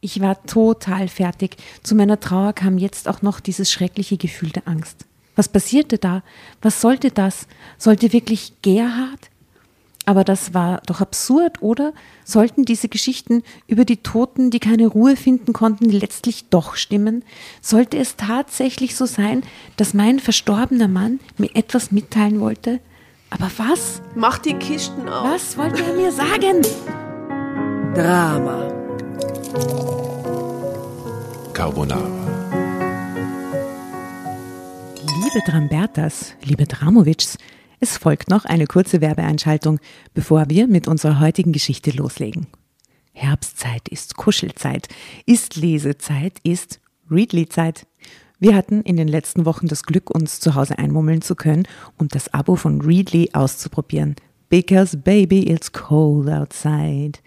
Ich war total fertig. Zu meiner Trauer kam jetzt auch noch dieses schreckliche Gefühl der Angst. Was passierte da? Was sollte das? Sollte wirklich Gerhard? Aber das war doch absurd, oder? Sollten diese Geschichten über die Toten, die keine Ruhe finden konnten, letztlich doch stimmen? Sollte es tatsächlich so sein, dass mein verstorbener Mann mir etwas mitteilen wollte? Aber was? Mach die Kisten auf. Was wollte er mir sagen? Drama. Carbonara. Liebe Drambertas, liebe Dramovics, es folgt noch eine kurze Werbeeinschaltung, bevor wir mit unserer heutigen Geschichte loslegen. Herbstzeit ist Kuschelzeit, ist Lesezeit, ist Readly-Zeit. Wir hatten in den letzten Wochen das Glück, uns zu Hause einmummeln zu können und das Abo von Readly auszuprobieren. Because baby, it's cold outside.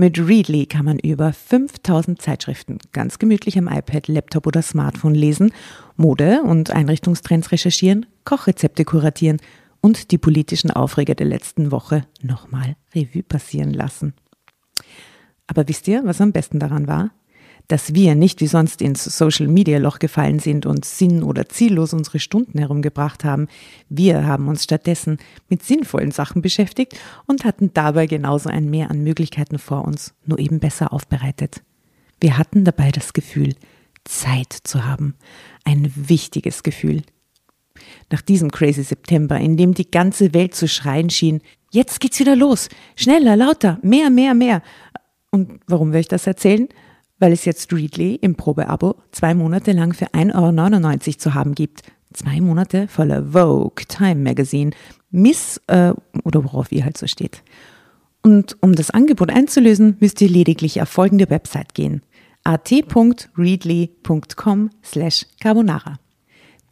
Mit Readly kann man über 5000 Zeitschriften ganz gemütlich am iPad, Laptop oder Smartphone lesen, Mode- und Einrichtungstrends recherchieren, Kochrezepte kuratieren und die politischen Aufreger der letzten Woche nochmal Revue passieren lassen. Aber wisst ihr, was am besten daran war? Dass wir nicht wie sonst ins Social Media Loch gefallen sind und sinn- oder ziellos unsere Stunden herumgebracht haben. Wir haben uns stattdessen mit sinnvollen Sachen beschäftigt und hatten dabei genauso ein Mehr an Möglichkeiten vor uns, nur eben besser aufbereitet. Wir hatten dabei das Gefühl, Zeit zu haben. Ein wichtiges Gefühl. Nach diesem crazy September, in dem die ganze Welt zu schreien schien, jetzt geht's wieder los, schneller, lauter, mehr, mehr, mehr. Und warum will ich das erzählen? Weil es jetzt Readly im Probeabo zwei Monate lang für 1,99 Euro zu haben gibt. Zwei Monate voller Vogue, Time Magazine, Miss äh, oder worauf ihr halt so steht. Und um das Angebot einzulösen, müsst ihr lediglich auf folgende Website gehen at.readly.com slash carbonara.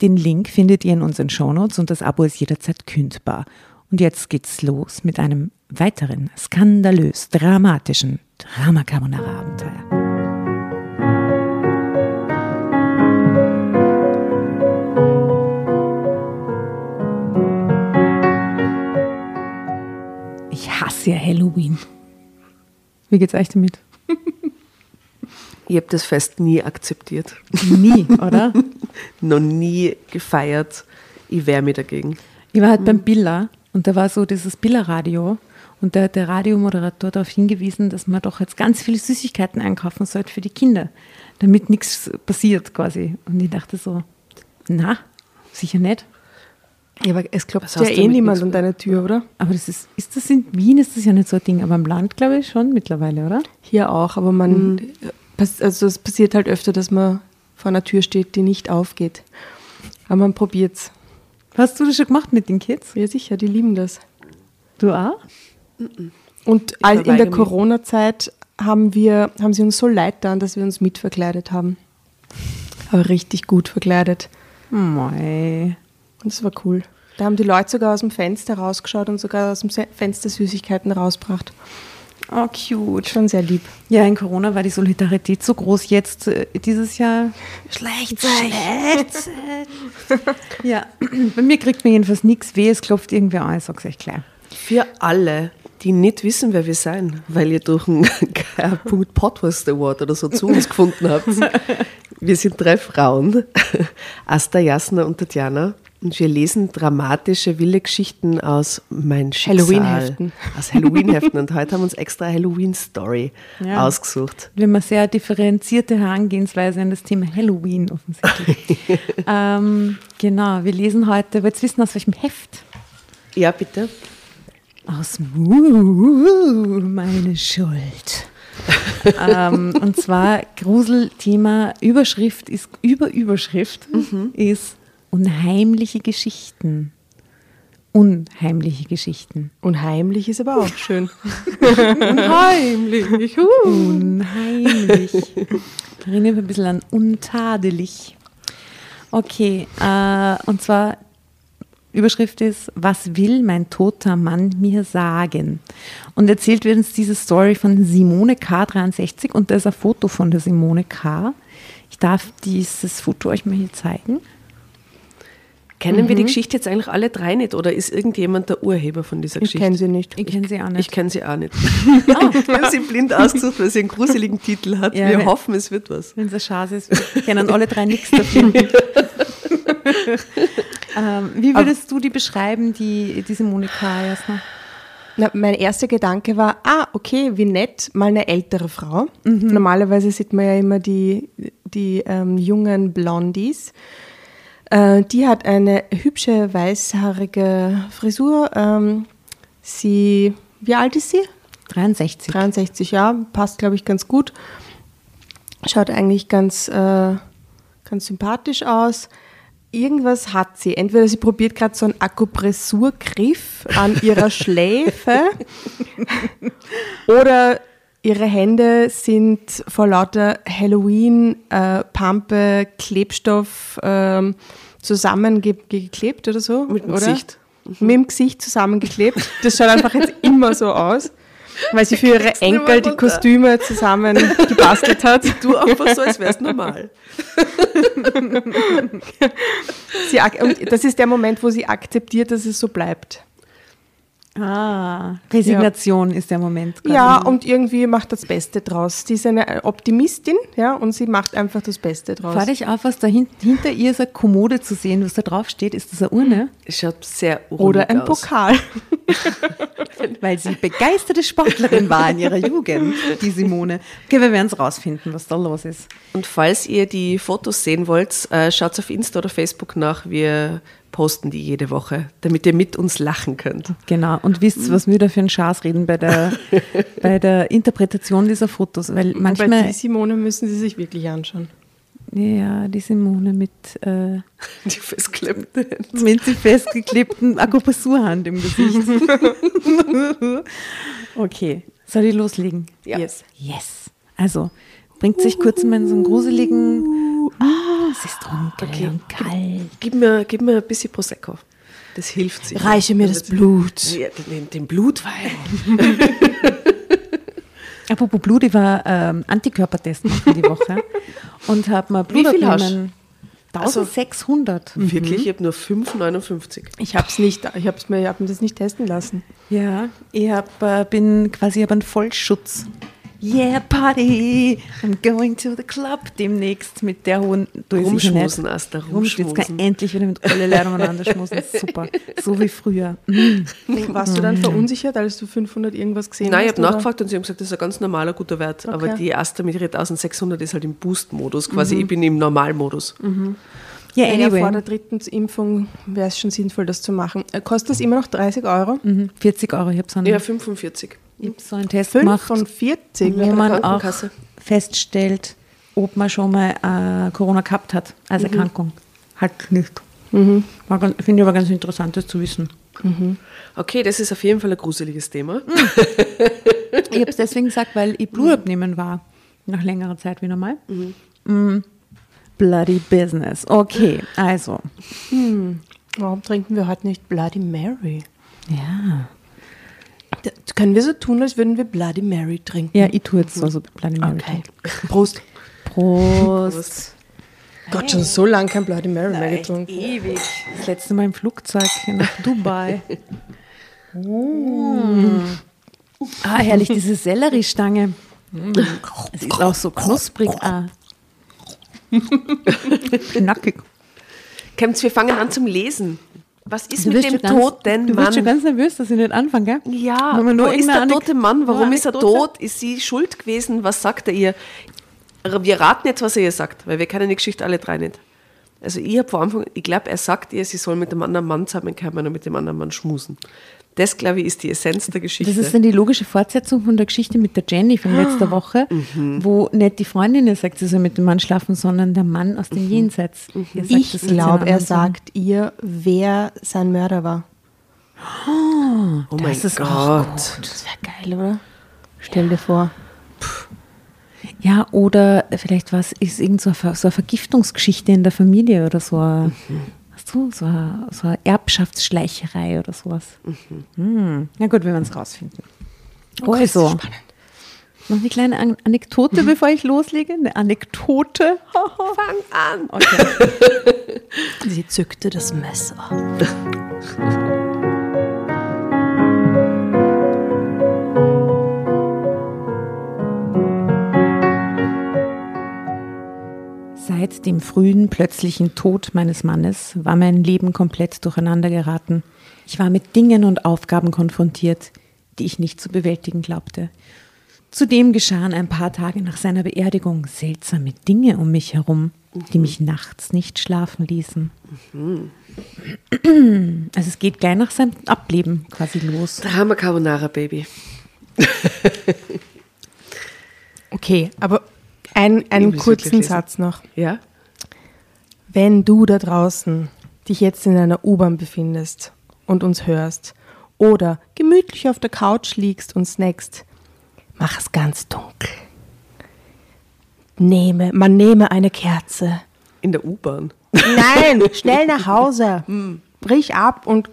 Den Link findet ihr in unseren Shownotes und das Abo ist jederzeit kündbar. Und jetzt geht's los mit einem weiteren skandalös dramatischen Drama Carbonara Abenteuer. Ich hasse ja Halloween. Wie geht's euch damit? Ich habe das Fest nie akzeptiert. Nie, oder? Noch nie gefeiert. Ich wehre mich dagegen. Ich war halt beim Billa und da war so dieses Billa-Radio und da hat der Radiomoderator darauf hingewiesen, dass man doch jetzt ganz viele Süßigkeiten einkaufen sollte für die Kinder, damit nichts passiert quasi. Und ich dachte so, na, sicher nicht. Ja, aber es klopft ja eh niemand an deine Tür, oder? Aber das ist, ist das in Wien, ist das ja nicht so ein Ding, aber im Land glaube ich schon mittlerweile, oder? Hier auch, aber man, pass- also es passiert halt öfter, dass man vor einer Tür steht, die nicht aufgeht. Aber man probiert's. Hast du das schon gemacht mit den Kids? Ja, sicher, die lieben das. Du auch? Und in der. Corona-Zeit haben wir, haben sie uns so leid getan, dass wir uns mitverkleidet haben. Aber richtig gut verkleidet. Mei. Und das war cool. Da haben die Leute sogar aus dem Fenster rausgeschaut und sogar aus dem Fenster Süßigkeiten rausgebracht. Oh, cute. Schon sehr lieb. Ja, in Corona war die Solidarität so groß. Jetzt, äh, dieses Jahr, Schlecht Schlecht. ja, bei mir kriegt man jedenfalls nichts weh, es klopft irgendwer an, ich sag's euch klar. Für alle, die nicht wissen, wer wir sein, weil ihr durch einen Punkt Podcast Award oder so zu uns gefunden habt. Wir sind drei Frauen, Asta, Jasna und Tatjana. Und wir lesen dramatische, wilde Geschichten aus Mein Schicksal. Halloween-Heften. Aus Halloween-Heften. Und heute haben wir uns extra Halloween-Story Ja. ausgesucht. Wir haben eine sehr differenzierte Herangehensweise an das Thema Halloween offensichtlich. ähm, genau, wir lesen heute, wollt ihr wissen, aus welchem Heft? Ja, bitte. Aus Muh, meine Schuld. ähm, und zwar Gruselthema, Überschrift ist, über Überschrift ist unheimliche Geschichten. Unheimliche Geschichten. Unheimlich ist aber auch schön. Unheimlich. Unheimlich. Erinnert mich ein bisschen an untadelig. Okay, äh, und zwar Überschrift ist, was will mein toter Mann mir sagen? Und erzählt wird uns diese Story von Simone K63 und da ist ein Foto von der Simone K. Ich darf dieses Foto euch mal hier zeigen. Kennen wir die Geschichte jetzt eigentlich alle drei nicht oder ist irgendjemand der Urheber von dieser Ich Geschichte? kenne sie nicht. Ich kenne sie auch Ich nicht. kenne sie auch nicht. wir haben sie blind ausgesucht, weil sie einen gruseligen Titel hat. Ja, wir wenn- hoffen, es wird was. Wenn es eine Chance ist, wir kennen alle drei nichts davon. ähm, wie würdest du die beschreiben, die, diese Monika Jasner? Na, mein erster Gedanke war, ah, okay, wie nett, mal eine ältere Frau. Normalerweise sieht man ja immer die, die ähm, jungen Blondies. Äh, die hat eine hübsche, weißhaarige Frisur. Ähm, sie, wie alt ist sie? 63. 63 Jahre, passt, glaube ich, ganz gut. Schaut eigentlich ganz, äh, ganz sympathisch aus. Irgendwas hat sie. Entweder sie probiert gerade so einen Akupressurgriff an ihrer Schläfe oder ihre Hände sind vor lauter Halloween, äh, Pampe, Klebstoff ähm, zusammengeklebt oder so. Mit dem oder? Gesicht. Mit dem Gesicht zusammengeklebt. Das schaut einfach jetzt immer so aus, weil sie für ihre Enkel die. Kostüme zusammen gebastelt hat. Du einfach so, als wäre es normal. Sie, das ist der Moment, wo sie akzeptiert, dass es so bleibt. Ah, Resignation ist der Moment. Ja, und irgendwie macht das Beste draus. Sie ist eine Optimistin, ja, und sie macht einfach das Beste draus. Fahr dich auf, was da hin, hinter ihr ist eine Kommode zu sehen, was da drauf steht. Ist das eine Urne? Es schaut sehr Oder ruhig ein aus. Pokal. Weil sie begeisterte Sportlerin war in ihrer Jugend, die Simone. Okay, wir werden es rausfinden, was da los ist. Und falls ihr die Fotos sehen wollt, äh, schaut auf Insta oder Facebook nach. Wir posten die jede Woche, damit ihr mit uns lachen könnt. Genau. Und wisst, was wir da für einen Schaß reden bei der, bei der Interpretation dieser Fotos. Weil Bei manchmal, die Simone müssen sie sich wirklich anschauen. ja, die Simone mit, äh, Die Hände. mit sie festgeklebten Akupressurhand im Gesicht. okay, soll ich loslegen? Ja. Yes. Yes. Also, bringt sich kurz mal in so einen gruseligen. Ah, es ist dunkel Okay. und kalt. Gib mir, gib mir ein bisschen Prosecco. Das hilft sich. Reiche mir das Blut. Ja, den, den Blutwein. Apropos Blut, ich war ähm, Antikörpertest machen die Woche und habe mal Blut Wie viel hast abgenommen. 1600. Wirklich, ich habe nur 5,59. Ich hab's nicht, ich hab's mir, ich hab mir das nicht testen lassen. Ja, ich hab, äh, bin quasi hab einen Vollschutz. Yeah, Party! I'm going to the club demnächst mit der hohen sicher Rumschmusen. Asta, Rumschmusen. Jetzt kann rumschmusen. ich endlich wieder mit alle Leute umeinander schmusen. Super. So wie früher. Mhm. Warst du dann verunsichert, als du 500 irgendwas gesehen Nein, ich hast? habe oder? nachgefragt und sie haben gesagt, das ist ein ganz normaler guter Wert. Aber Okay. die Asta mit ihrer 1600 ist halt im Boost-Modus. Quasi, ich bin im Normalmodus. Ja, Ja, ja, vor anyway. der dritten Impfung wäre es schon sinnvoll, das zu machen. Äh, Kostet das immer noch 30 Euro? Mhm. 40 Euro. Ich habe einen, Ja, 45. ich hab so einen Test gemacht, 45? wo bei der man auch feststellt, ob man schon mal äh, Corona gehabt hat als Erkrankung. Halt nicht. Ganz- Finde ich aber ganz interessant, das zu wissen. Okay, das ist auf jeden Fall ein gruseliges Thema. Ich habe es deswegen gesagt, weil ich Blut abnehmen war. Nach längerer Zeit wie normal. Mm. Bloody business. Okay, also. Warum trinken wir heute nicht Bloody Mary? Ja. Können wir so tun, als würden wir Bloody Mary trinken? Ja, ich tue jetzt so, so Bloody Mary. Okay. Prost. Prost. Gott, schon so lange kein Bloody Mary mehr getrunken. Ewig. Das letzte Mal im Flugzeug nach Dubai. Mm. Ah, herrlich, diese Selleriestange. Es ist auch so knusprig. Ah. Knackig. Kämmt, wir fangen an zum Lesen. Was ist Du mit dem ganz- toten Du wirst schon Mann? ganz nervös, dass ich nicht anfange, gell? Ja, man nur wo ist der tote Mann? Warum ist er tot? Ist sie schuld gewesen? Was sagt er ihr? Wir raten jetzt, was er ihr sagt, weil wir kennen die Geschichte alle drei nicht. Also ich habe vor Anfang, ich glaube, er sagt ihr, sie soll mit dem anderen Mann zusammenkommen und mit dem anderen Mann schmusen. Das, glaube ich, ist die Essenz der Geschichte. Das ist dann die logische Fortsetzung von der Geschichte mit der Jenny von letzter Woche, wo nicht die Freundin sagt, sie soll mit dem Mann schlafen, sondern der Mann aus dem Jenseits. Ihr sagt, Ich glaube, er sagt ihr, wer sein Mörder war. oh mein das ist Gott. Das wäre geil, oder? Stell dir vor. Ja, oder vielleicht was ist irgend so eine, so eine Vergiftungsgeschichte in der Familie oder so eine, weißt du, so eine, so eine Erbschaftsschleicherei oder sowas. Hm. Na gut, wir werden es rausfinden. also, Noch eine kleine An Anekdote, bevor ich loslege? Eine Anekdote? Fang an. Okay. Sie zückte das Messer. Seit dem frühen, plötzlichen Tod meines Mannes war mein Leben komplett durcheinander geraten. Ich war mit Dingen und Aufgaben konfrontiert, die ich nicht zu bewältigen glaubte. Zudem geschahen ein paar Tage nach seiner Beerdigung seltsame Dinge um mich herum, die mich nachts nicht schlafen ließen. Also es geht gleich nach seinem Ableben quasi los. Drama Carbonara, Baby. Okay, aber ein, einen kurzen. Satz noch. Ja? Wenn du da draußen dich jetzt in einer U-Bahn befindest und uns hörst oder gemütlich auf der Couch liegst und snackst, mach es ganz dunkel. Nehme, man nehme eine Kerze. In der U-Bahn. Nein, schnell nach Hause. Brich ab und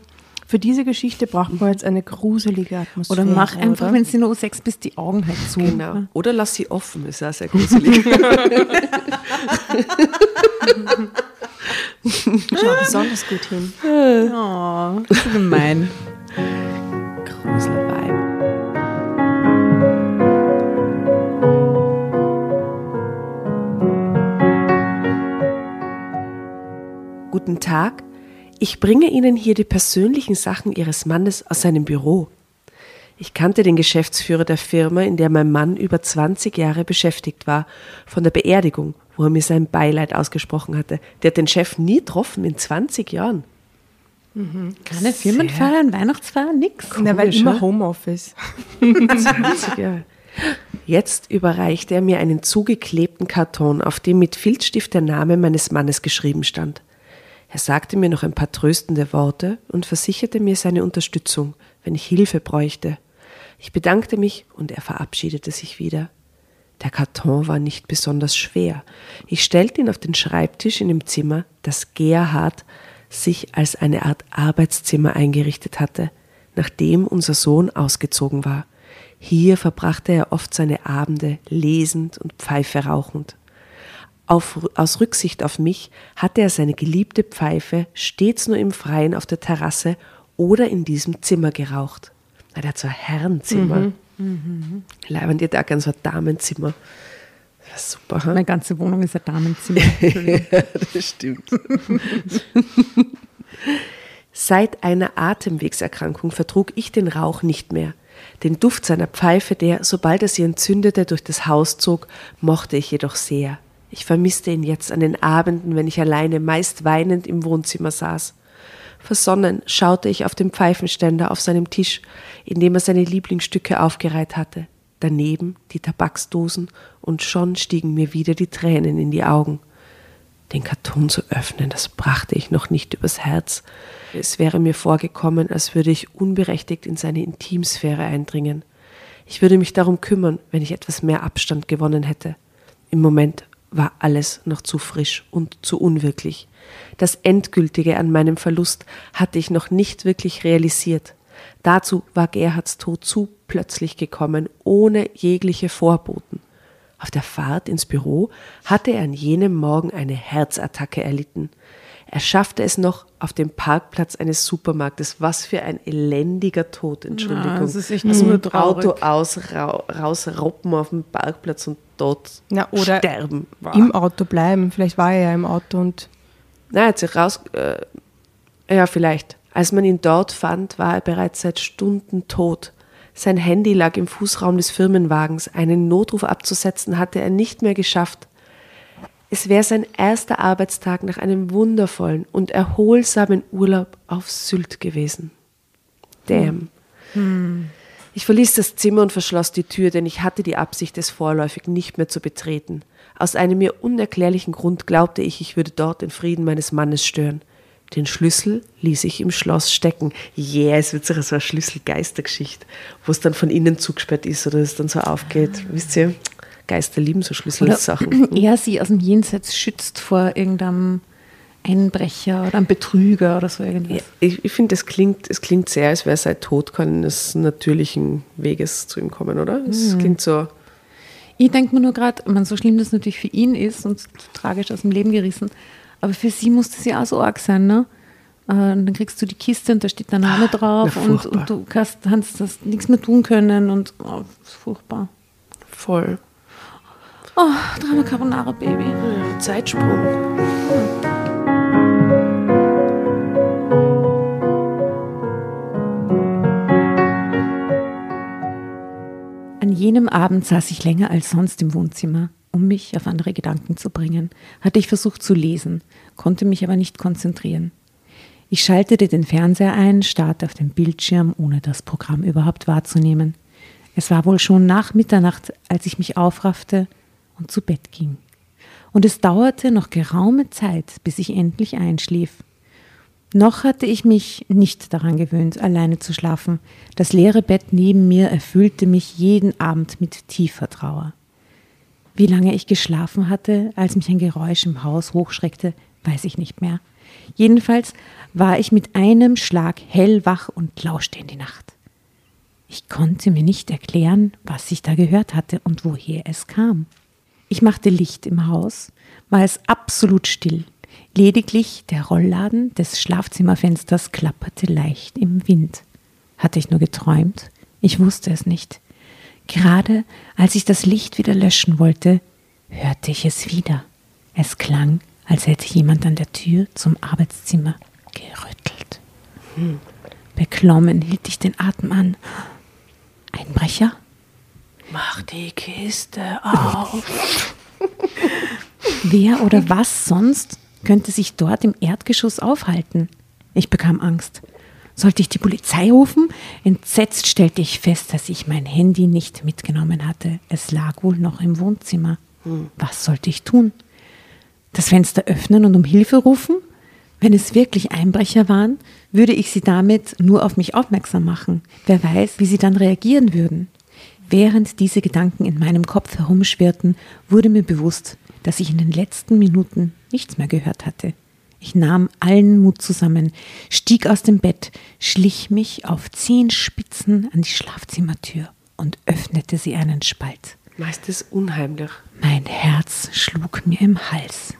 für diese Geschichte braucht man jetzt eine gruselige Atmosphäre. Oder mach einfach, oder? wenn sie nur sechs bis die Augen halt zu. Genau. Oder lass sie offen, ist auch sehr gruselig. Schau besonders gut hin. Oh, das ist gemein. Gruselweib. Guten Tag. Ich bringe Ihnen hier die persönlichen Sachen Ihres Mannes aus seinem Büro. Ich kannte den Geschäftsführer der Firma, in der mein Mann über 20 Jahre beschäftigt war, von der Beerdigung, wo er mir sein Beileid ausgesprochen hatte. Der hat den Chef nie getroffen in 20 Jahren. Keine Firmenfeiern, Weihnachtsfeiern, nix. Na, weil Komisch, immer? Homeoffice. 20 Jahre. Jetzt überreichte er mir einen zugeklebten Karton, auf dem mit Filzstift der Name meines Mannes geschrieben stand. Er sagte mir noch ein paar tröstende Worte und versicherte mir seine Unterstützung, wenn ich Hilfe bräuchte. Ich bedankte mich und er verabschiedete sich wieder. Der Karton war nicht besonders schwer. Ich stellte ihn auf den Schreibtisch in dem Zimmer, das Gerhard sich als eine Art Arbeitszimmer eingerichtet hatte, nachdem unser Sohn ausgezogen war. Hier verbrachte er oft seine Abende lesend und Pfeife rauchend. Auf, aus Rücksicht auf mich hatte er seine geliebte Pfeife stets nur im Freien auf der Terrasse oder in diesem Zimmer geraucht. Na, der hat so ein Herrenzimmer. Mhm. Leibend, die hat auch ganz so ein Damenzimmer. Das super. hm? Meine ganze Wohnung ist ein Damenzimmer. das stimmt. Seit einer Atemwegserkrankung vertrug ich den Rauch nicht mehr. Den Duft seiner Pfeife, der, sobald er sie entzündete, durch das Haus zog, mochte ich jedoch sehr. Ich vermisste ihn jetzt an den Abenden, wenn ich alleine, meist weinend im Wohnzimmer saß. Versonnen schaute ich auf den Pfeifenständer auf seinem Tisch, in dem er seine Lieblingsstücke aufgereiht hatte. Daneben die Tabaksdosen und schon stiegen mir wieder die Tränen in die Augen. Den Karton zu öffnen, das brachte ich noch nicht übers Herz. Es wäre mir vorgekommen, als würde ich unberechtigt in seine Intimsphäre eindringen. Ich würde mich darum kümmern, wenn ich etwas mehr Abstand gewonnen hätte. Im Moment war alles noch zu frisch und zu unwirklich. Das Endgültige an meinem Verlust hatte ich noch nicht wirklich realisiert. Dazu war Gerhards Tod zu plötzlich gekommen, ohne jegliche Vorboten. Auf der Fahrt ins Büro hatte er an jenem Morgen eine Herzattacke erlitten. Er schaffte es noch auf dem Parkplatz eines Supermarktes. Was für ein elendiger Tod, Entschuldigung. Ja, das ist echt nur dem traurig. Auto aus, ra, rausroppen auf dem Parkplatz und dort Na, oder sterben. Im Auto bleiben. Vielleicht war er ja im Auto und Na, er hat sich raus. Äh, ja, vielleicht. Als man ihn dort fand, war er bereits seit Stunden tot. Sein Handy lag im Fußraum des Firmenwagens. Einen Notruf abzusetzen hatte er nicht mehr geschafft. Es wäre sein erster Arbeitstag nach einem wundervollen und erholsamen Urlaub auf Sylt gewesen. Damn. Ich verließ das Zimmer und verschloss die Tür, denn ich hatte die Absicht, es vorläufig nicht mehr zu betreten. Aus einem mir unerklärlichen Grund glaubte ich, ich würde dort den Frieden meines Mannes stören. Den Schlüssel ließ ich im Schloss stecken. Yeah, es wird so eine Schlüsselgeistergeschichte, wo es dann von innen zugesperrt ist oder es dann so aufgeht. Wisst ihr, Geister lieben so Schlüsselsachen. er sie aus dem Jenseits schützt vor irgendeinem Einbrecher oder einem Betrüger oder so irgendwas. Ja, ich ich finde, es klingt, es klingt sehr, als wäre sein Tod keines natürlichen Weges zu ihm kommen, oder? Es klingt so, Ich denke mir nur gerade, so schlimm das natürlich für ihn ist und so tragisch aus dem Leben gerissen, aber für sie muss das ja auch so arg sein, ne? Äh, dann kriegst du die Kiste und da steht der Name drauf Ja, und, und du kannst, kannst das nichts mehr tun können und oh, das ist furchtbar. Voll. Oh, Drama Carbonara Baby. Ja, Zeitsprung. Jenem Abend saß ich länger als sonst im Wohnzimmer, um mich auf andere Gedanken zu bringen. Hatte ich versucht zu lesen, konnte mich aber nicht konzentrieren. Ich schaltete den Fernseher ein, starrte auf den Bildschirm, ohne das Programm überhaupt wahrzunehmen. Es war wohl schon nach Mitternacht, als ich mich aufraffte und zu Bett ging. Und es dauerte noch geraume Zeit, bis ich endlich einschlief. Noch hatte ich mich nicht daran gewöhnt, alleine zu schlafen. Das leere Bett neben mir erfüllte mich jeden Abend mit tiefer Trauer. Wie lange ich geschlafen hatte, als mich ein Geräusch im Haus hochschreckte, weiß ich nicht mehr. Jedenfalls war ich mit einem Schlag hellwach und lauschte in die Nacht. Ich konnte mir nicht erklären, was ich da gehört hatte und woher es kam. Ich machte Licht im Haus, war es absolut still. Lediglich der Rollladen des Schlafzimmerfensters klapperte leicht im Wind. Hatte ich nur geträumt? Ich wusste es nicht. Gerade als ich das Licht wieder löschen wollte, hörte ich es wieder. Es klang, als hätte jemand an der Tür zum Arbeitszimmer gerüttelt. Beklommen hielt ich den Atem an. Einbrecher? Mach die Kiste auf. Wer oder was sonst könnte sich dort im Erdgeschoss aufhalten? Ich bekam Angst. Sollte ich die Polizei rufen? Entsetzt stellte ich fest, dass ich mein Handy nicht mitgenommen hatte. Es lag wohl noch im Wohnzimmer. Was sollte ich tun? Das Fenster öffnen und um Hilfe rufen? Wenn es wirklich Einbrecher waren, würde ich sie damit nur auf mich aufmerksam machen. Wer weiß, wie sie dann reagieren würden. Während diese Gedanken in meinem Kopf herumschwirrten, wurde mir bewusst, dass ich in den letzten Minuten nichts mehr gehört hatte. Ich nahm allen Mut zusammen, stieg aus dem Bett, schlich mich auf Zehenspitzen an die Schlafzimmertür und öffnete sie einen Spalt. Meist unheimlich. Mein Herz schlug mir im Hals.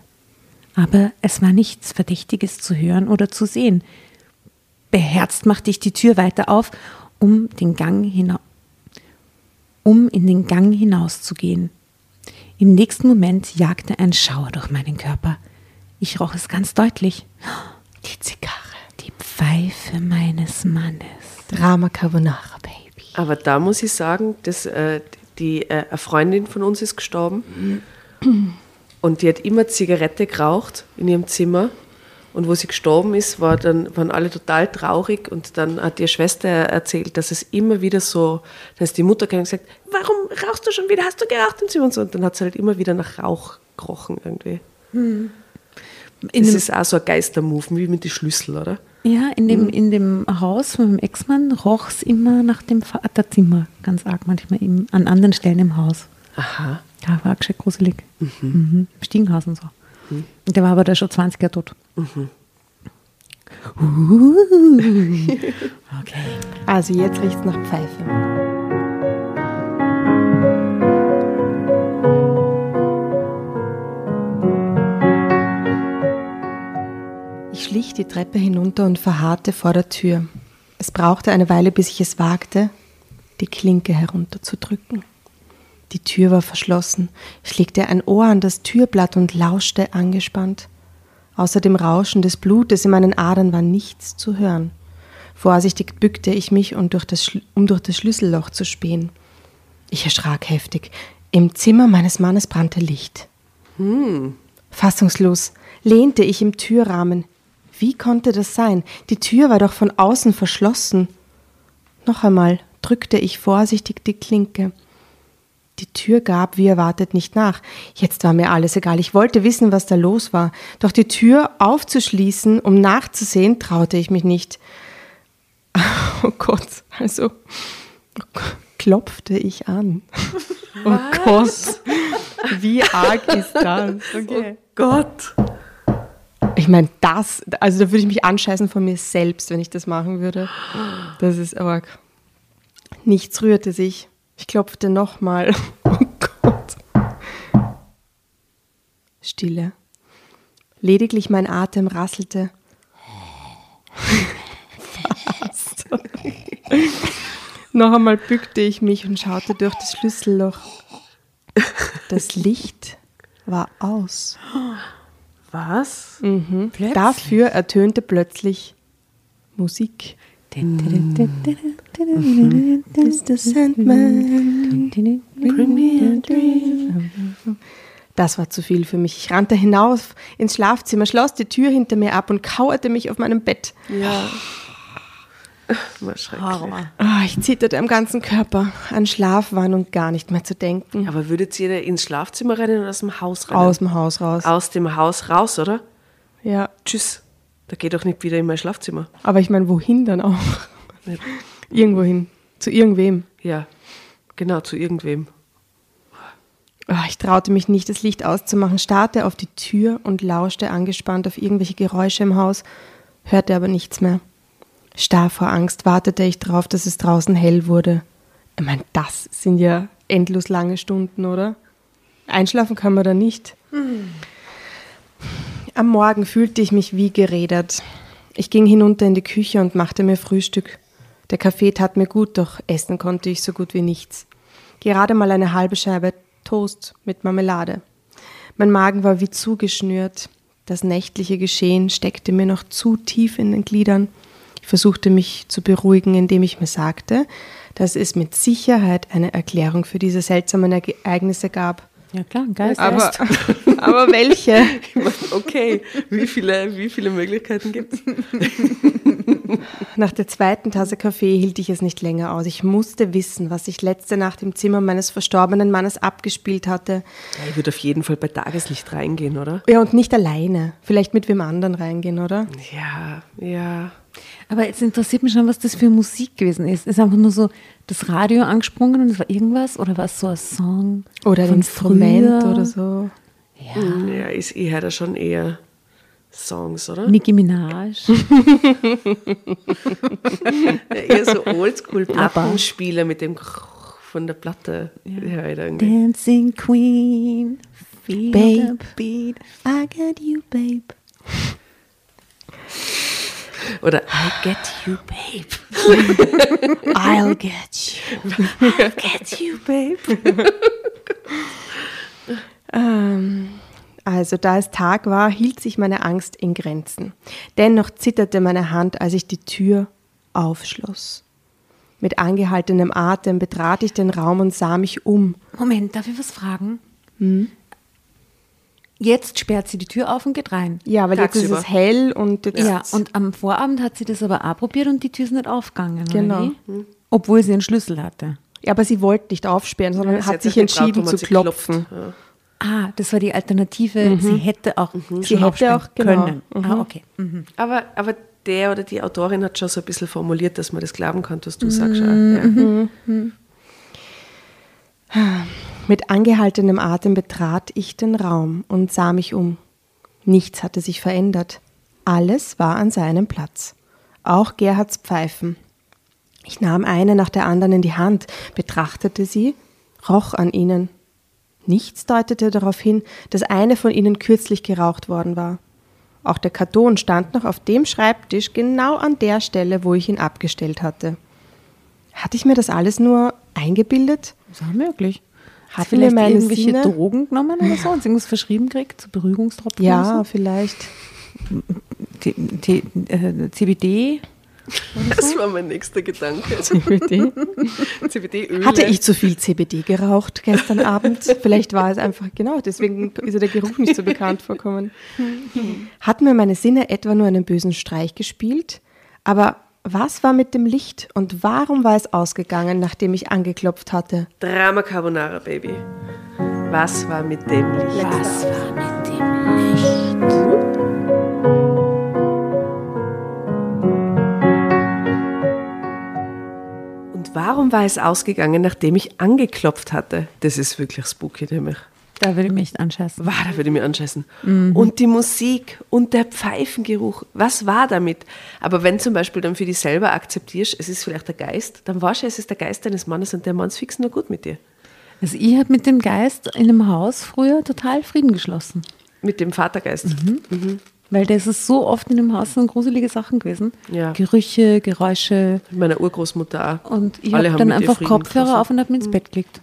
Aber es war nichts Verdächtiges zu hören oder zu sehen. Beherzt machte ich die Tür weiter auf, um, den Gang hina um in den Gang hinauszugehen. Im nächsten Moment jagte ein Schauer durch meinen Körper. Ich roch es ganz deutlich. Die Zigarre. Die Pfeife meines Mannes. Drama Carbonara, Baby. Aber da muss ich sagen, dass äh, die, äh, eine Freundin von uns ist gestorben und die hat immer Zigarette geraucht in ihrem Zimmer. Und wo sie gestorben ist, war dann, waren alle total traurig und dann hat ihre Schwester erzählt, dass es immer wieder so, dann ist die Mutter gegangen und gesagt, warum rauchst du schon wieder? Hast du geraucht im Zimmer? Und, so. und dann hat sie halt immer wieder nach Rauch gerochen irgendwie. In das ist auch so ein Geistermove, wie mit den Schlüssel, oder? ja, in dem, in dem Haus von meinem Ex-Mann roch es immer nach dem Vaterzimmer. Ganz arg manchmal im, an anderen Stellen im Haus. Aha. Ja, war gescheit gruselig. Mhm. Im Stiegenhaus und so. Und der war aber da schon 20 Jahre tot. Uh. Okay. Also jetzt riecht es nach Pfeife. Ich schlich die Treppe hinunter und verharrte vor der Tür. Es brauchte eine Weile, bis ich es wagte, die Klinke herunterzudrücken. Die Tür war verschlossen. Ich legte ein Ohr an das Türblatt und lauschte angespannt. Außer dem Rauschen des Blutes in meinen Adern war nichts zu hören. Vorsichtig bückte ich mich, um durch das, Schl- um durch das Schlüsselloch zu spähen. Ich erschrak heftig. Im Zimmer meines Mannes brannte Licht. Fassungslos lehnte ich im Türrahmen. Wie konnte das sein? Die Tür war doch von außen verschlossen. Noch einmal drückte ich vorsichtig die Klinke. Die Tür gab, wie erwartet, nicht nach. Jetzt war mir alles egal. Ich wollte wissen, was da los war. Doch die Tür aufzuschließen, um nachzusehen, traute ich mich nicht. Oh Gott, also klopfte ich an. Oh Gott, wie arg ist das? Okay. Gott! Ich meine, das, also da würde ich mich anscheißen von mir selbst, wenn ich das machen würde. Das ist arg. Nichts rührte sich. Ich klopfte nochmal. Oh Gott. Stille. Lediglich mein Atem rasselte. Fast. Noch einmal bückte ich mich und schaute durch das Schlüsselloch. Das Licht war aus. Was? Mhm. Dafür ertönte plötzlich Musik. Mr. Sandman, bring me a dream. Das war zu viel für mich. Ich rannte hinauf ins Schlafzimmer, schloss die Tür hinter mir ab und kauerte mich auf meinem Bett. Ja. War schrecklich. Ah, ich zitterte am ganzen Körper. An Schlaf war nun gar nicht mehr zu denken. Aber würdet ihr ins Schlafzimmer rennen oder aus dem Haus rennen? Aus dem Haus raus. Aus dem Haus raus, oder? Ja, Tschüss. Da geht doch nicht wieder in mein Schlafzimmer. aber ich meine, wohin dann auch? Irgendwohin. Zu irgendwem. Ja, genau, zu irgendwem. Ah, Ich traute mich nicht, das Licht auszumachen, starrte auf die Tür und lauschte angespannt auf irgendwelche Geräusche im Haus, hörte aber nichts mehr. Starr vor Angst wartete ich darauf, dass es draußen hell wurde. Ich meine, das sind ja endlos lange Stunden, oder? Einschlafen kann man da nicht. Am Morgen fühlte ich mich wie gerädert. Ich ging hinunter in die Küche und machte mir Frühstück. Der Kaffee tat mir gut, doch essen konnte ich so gut wie nichts. Gerade mal eine halbe Scheibe Toast mit Marmelade. Mein Magen war wie zugeschnürt. Das nächtliche Geschehen steckte mir noch zu tief in den Gliedern. Ich versuchte mich zu beruhigen, indem ich mir sagte, dass es mit Sicherheit eine Erklärung für diese seltsamen Ereignisse gab. Ja klar, Geist. Aber, aber welche? Okay, wie viele, wie viele Möglichkeiten gibt es? Nach der zweiten Tasse Kaffee hielt ich es nicht länger aus. Ich musste wissen, was sich letzte Nacht im Zimmer meines verstorbenen Mannes abgespielt hatte. Ja, ich würde auf jeden Fall bei Tageslicht reingehen, oder? Ja, und nicht alleine. Vielleicht mit wem anderen reingehen, oder? Ja, ja. Aber jetzt interessiert mich schon, was das für Musik gewesen ist. Ist einfach nur so das Radio angesprungen und es war irgendwas? Oder war es so ein Song? Oder ein von Instrument früher? oder so. Ja. Ja, ist eher da schon eher Songs, oder? Nicki Minaj. Ja, eher so Oldschool-Plattenspieler mit dem von der Platte. Ja, irgendwie. Dancing Queen. Feel Babe. the beat. I get you, babe. Oder I get you, babe. I'll get you. Get you, babe. Ähm, also, da es Tag war, hielt sich meine Angst in Grenzen. Dennoch zitterte meine Hand, als ich die Tür aufschloss. Mit angehaltenem Atem betrat ich den Raum und sah mich um. Moment, darf ich was fragen? Jetzt sperrt sie die Tür auf und geht rein. Ja, weil jetzt ist Tagsüber. es hell und jetzt Ja, und am Vorabend hat sie das aber auch probiert und die Tür ist nicht aufgegangen. Genau. Oder wie? Obwohl sie einen Schlüssel hatte. ja, aber sie wollte nicht aufsperren, sondern Sie hat sich getraut, entschieden darum zu klopfen. Ja. Ah, das war die Alternative. Sie hätte auch Sie schon hätte auch, genau. können. Ah, okay. Mhm. Aber, aber der oder die Autorin hat schon so ein bisschen formuliert, dass man das glauben kann, was du sagst. auch. Ja. Mit angehaltenem Atem betrat ich den Raum und sah mich um. Nichts hatte sich verändert. Alles war an seinem Platz. Auch Gerhards Pfeifen. Ich nahm eine nach der anderen in die Hand, betrachtete sie, roch an ihnen. Nichts deutete darauf hin, dass eine von ihnen kürzlich geraucht worden war. Auch der Karton stand noch auf dem Schreibtisch genau an der Stelle, wo ich ihn abgestellt hatte. Hatte ich mir das alles nur eingebildet? Das war möglich. Hat vielleicht meine irgendwelche Sinne? Drogen genommen oder so und irgendwas verschrieben gekriegt, zu Beruhigungstropfen Ja, so? vielleicht. T T äh, CBD? Das war mein nächster Gedanke. CBD. CBD-Öle. Hatte ich zu viel CBD geraucht gestern Abend? Vielleicht war es einfach, genau, deswegen ist der Geruch nicht so bekannt vorkommen. Hatten mir meine Sinne etwa nur einen bösen Streich gespielt? Aber was war mit dem Licht und warum war es ausgegangen, nachdem ich angeklopft hatte? Drama Carbonara, Baby. Was war mit dem Licht? Was war mit dem Licht? Warum war es ausgegangen, nachdem ich angeklopft hatte? Das ist wirklich spooky, nämlich. Da würde ich mich echt anscheißen. War, da würde ich mich anscheißen. Und die Musik und der Pfeifengeruch, was war damit? Aber wenn zum Beispiel dann für dich selber akzeptierst, es ist vielleicht der Geist, dann weißt du, es ist der Geist deines Mannes und der Mann ist fix nur gut mit dir. Also ich habe mit dem Geist in einem Haus früher total Frieden geschlossen. Mit dem Vatergeist. Weil das ist so oft in dem Haus sind gruselige Sachen gewesen. Ja. Gerüche, Geräusche. Mit meiner Urgroßmutter auch. Und ich habe dann einfach Kopfhörer geschlossen. auf und habe mich ins Bett gelegt.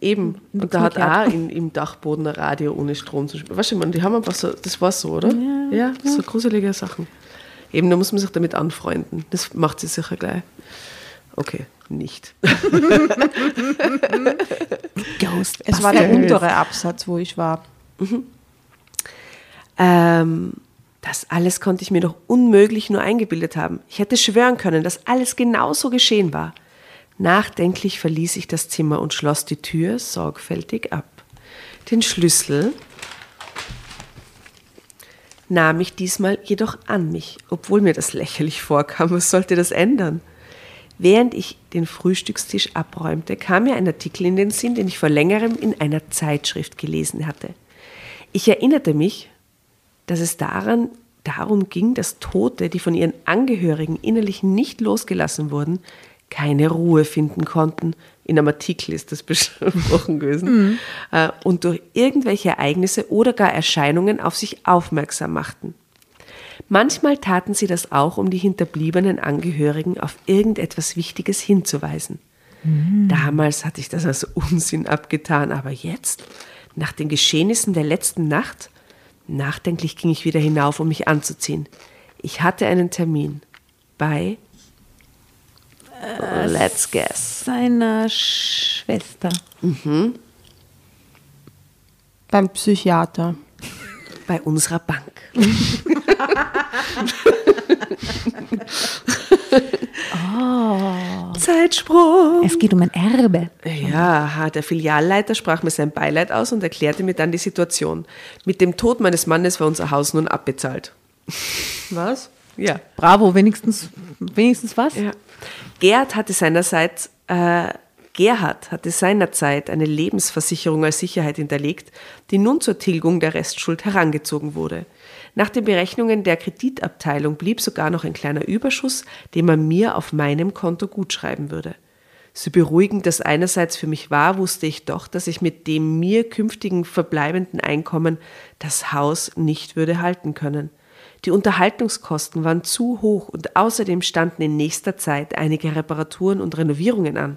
Eben. Nichts Und da hat auch in, im Dachboden ein Radio ohne Strom zu spielen. Weißt du, ich meine, die haben einfach so, das war so, oder? Ja, so gruselige Sachen. Eben, da muss man sich damit anfreunden. Das macht sie sicher gleich. Okay, nicht. Ghost. Es war der untere Absatz, wo ich war. Ähm, das alles konnte ich mir doch unmöglich nur eingebildet haben. Ich hätte schwören können, dass alles genauso geschehen war. Nachdenklich verließ ich das Zimmer und schloss die Tür sorgfältig ab. Den Schlüssel nahm ich diesmal jedoch an mich, obwohl mir das lächerlich vorkam. Was sollte das ändern? Während ich den Frühstückstisch abräumte, kam mir ein Artikel in den Sinn, den ich vor längerem in einer Zeitschrift gelesen hatte. Ich erinnerte mich, dass es daran darum ging, dass Tote, die von ihren Angehörigen innerlich nicht losgelassen wurden, keine Ruhe finden konnten. In einem Artikel ist das besprochen gewesen. Äh, Und durch irgendwelche Ereignisse oder gar Erscheinungen auf sich aufmerksam machten. Manchmal taten sie das auch, um die hinterbliebenen Angehörigen auf irgendetwas Wichtiges hinzuweisen. Damals hatte ich das als Unsinn abgetan, aber jetzt, nach den Geschehnissen der letzten Nacht, nachdenklich ging ich wieder hinauf, um mich anzuziehen. Ich hatte einen Termin bei Let's Guess. Seiner Schwester. Beim Psychiater. Bei unserer Bank. Zeitsprung. Es geht um ein Erbe. Ja, der Filialleiter sprach mir sein Beileid aus und erklärte mir dann die Situation. Mit dem Tod meines Mannes war unser Haus nun abbezahlt. Was? Ja. Bravo, wenigstens, wenigstens was? ja. Gerd hatte seinerseits, äh, Gerhard hatte seinerzeit eine Lebensversicherung als Sicherheit hinterlegt, die nun zur Tilgung der Restschuld herangezogen wurde. Nach den Berechnungen der Kreditabteilung blieb sogar noch ein kleiner Überschuss, den man mir auf meinem Konto gutschreiben würde. So beruhigend das einerseits für mich war, wusste ich doch, dass ich mit dem mir künftigen verbleibenden Einkommen das Haus nicht würde halten können. Die Unterhaltungskosten waren zu hoch und außerdem standen in nächster Zeit einige Reparaturen und Renovierungen an.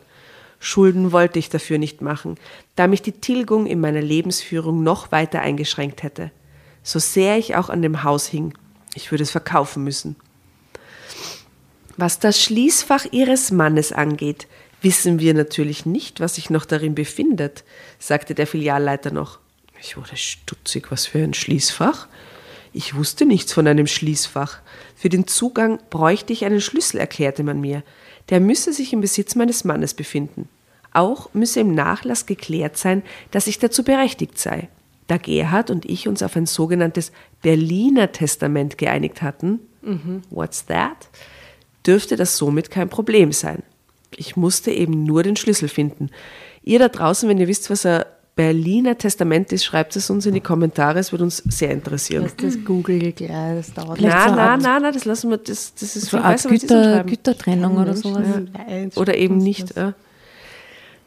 Schulden wollte ich dafür nicht machen, da mich die Tilgung in meiner Lebensführung noch weiter eingeschränkt hätte. So sehr ich auch an dem Haus hing, ich würde es verkaufen müssen. Was das Schließfach Ihres Mannes angeht, wissen wir natürlich nicht, was sich noch darin befindet, sagte der Filialleiter noch. Ich wurde stutzig, was für ein Schließfach? Ich wusste nichts von einem Schließfach. Für den Zugang bräuchte ich einen Schlüssel, erklärte man mir. Der müsse sich im Besitz meines Mannes befinden. Auch müsse im Nachlass geklärt sein, dass ich dazu berechtigt sei. Da Gerhard und ich uns auf ein sogenanntes Berliner Testament geeinigt hatten, what's that? dürfte das somit kein Problem sein. Ich musste eben nur den Schlüssel finden. Ihr da draußen, wenn ihr wisst, was ein Berliner Testament ist, schreibt es uns in die Kommentare, es würde uns sehr interessieren. Das, das google gleich, das dauert Na, so Art- na, na, das lassen wir, das, das ist So viel eine Art besser, was die so Güter. Gütertrennung oder sowas. Oder eben nicht. Ja.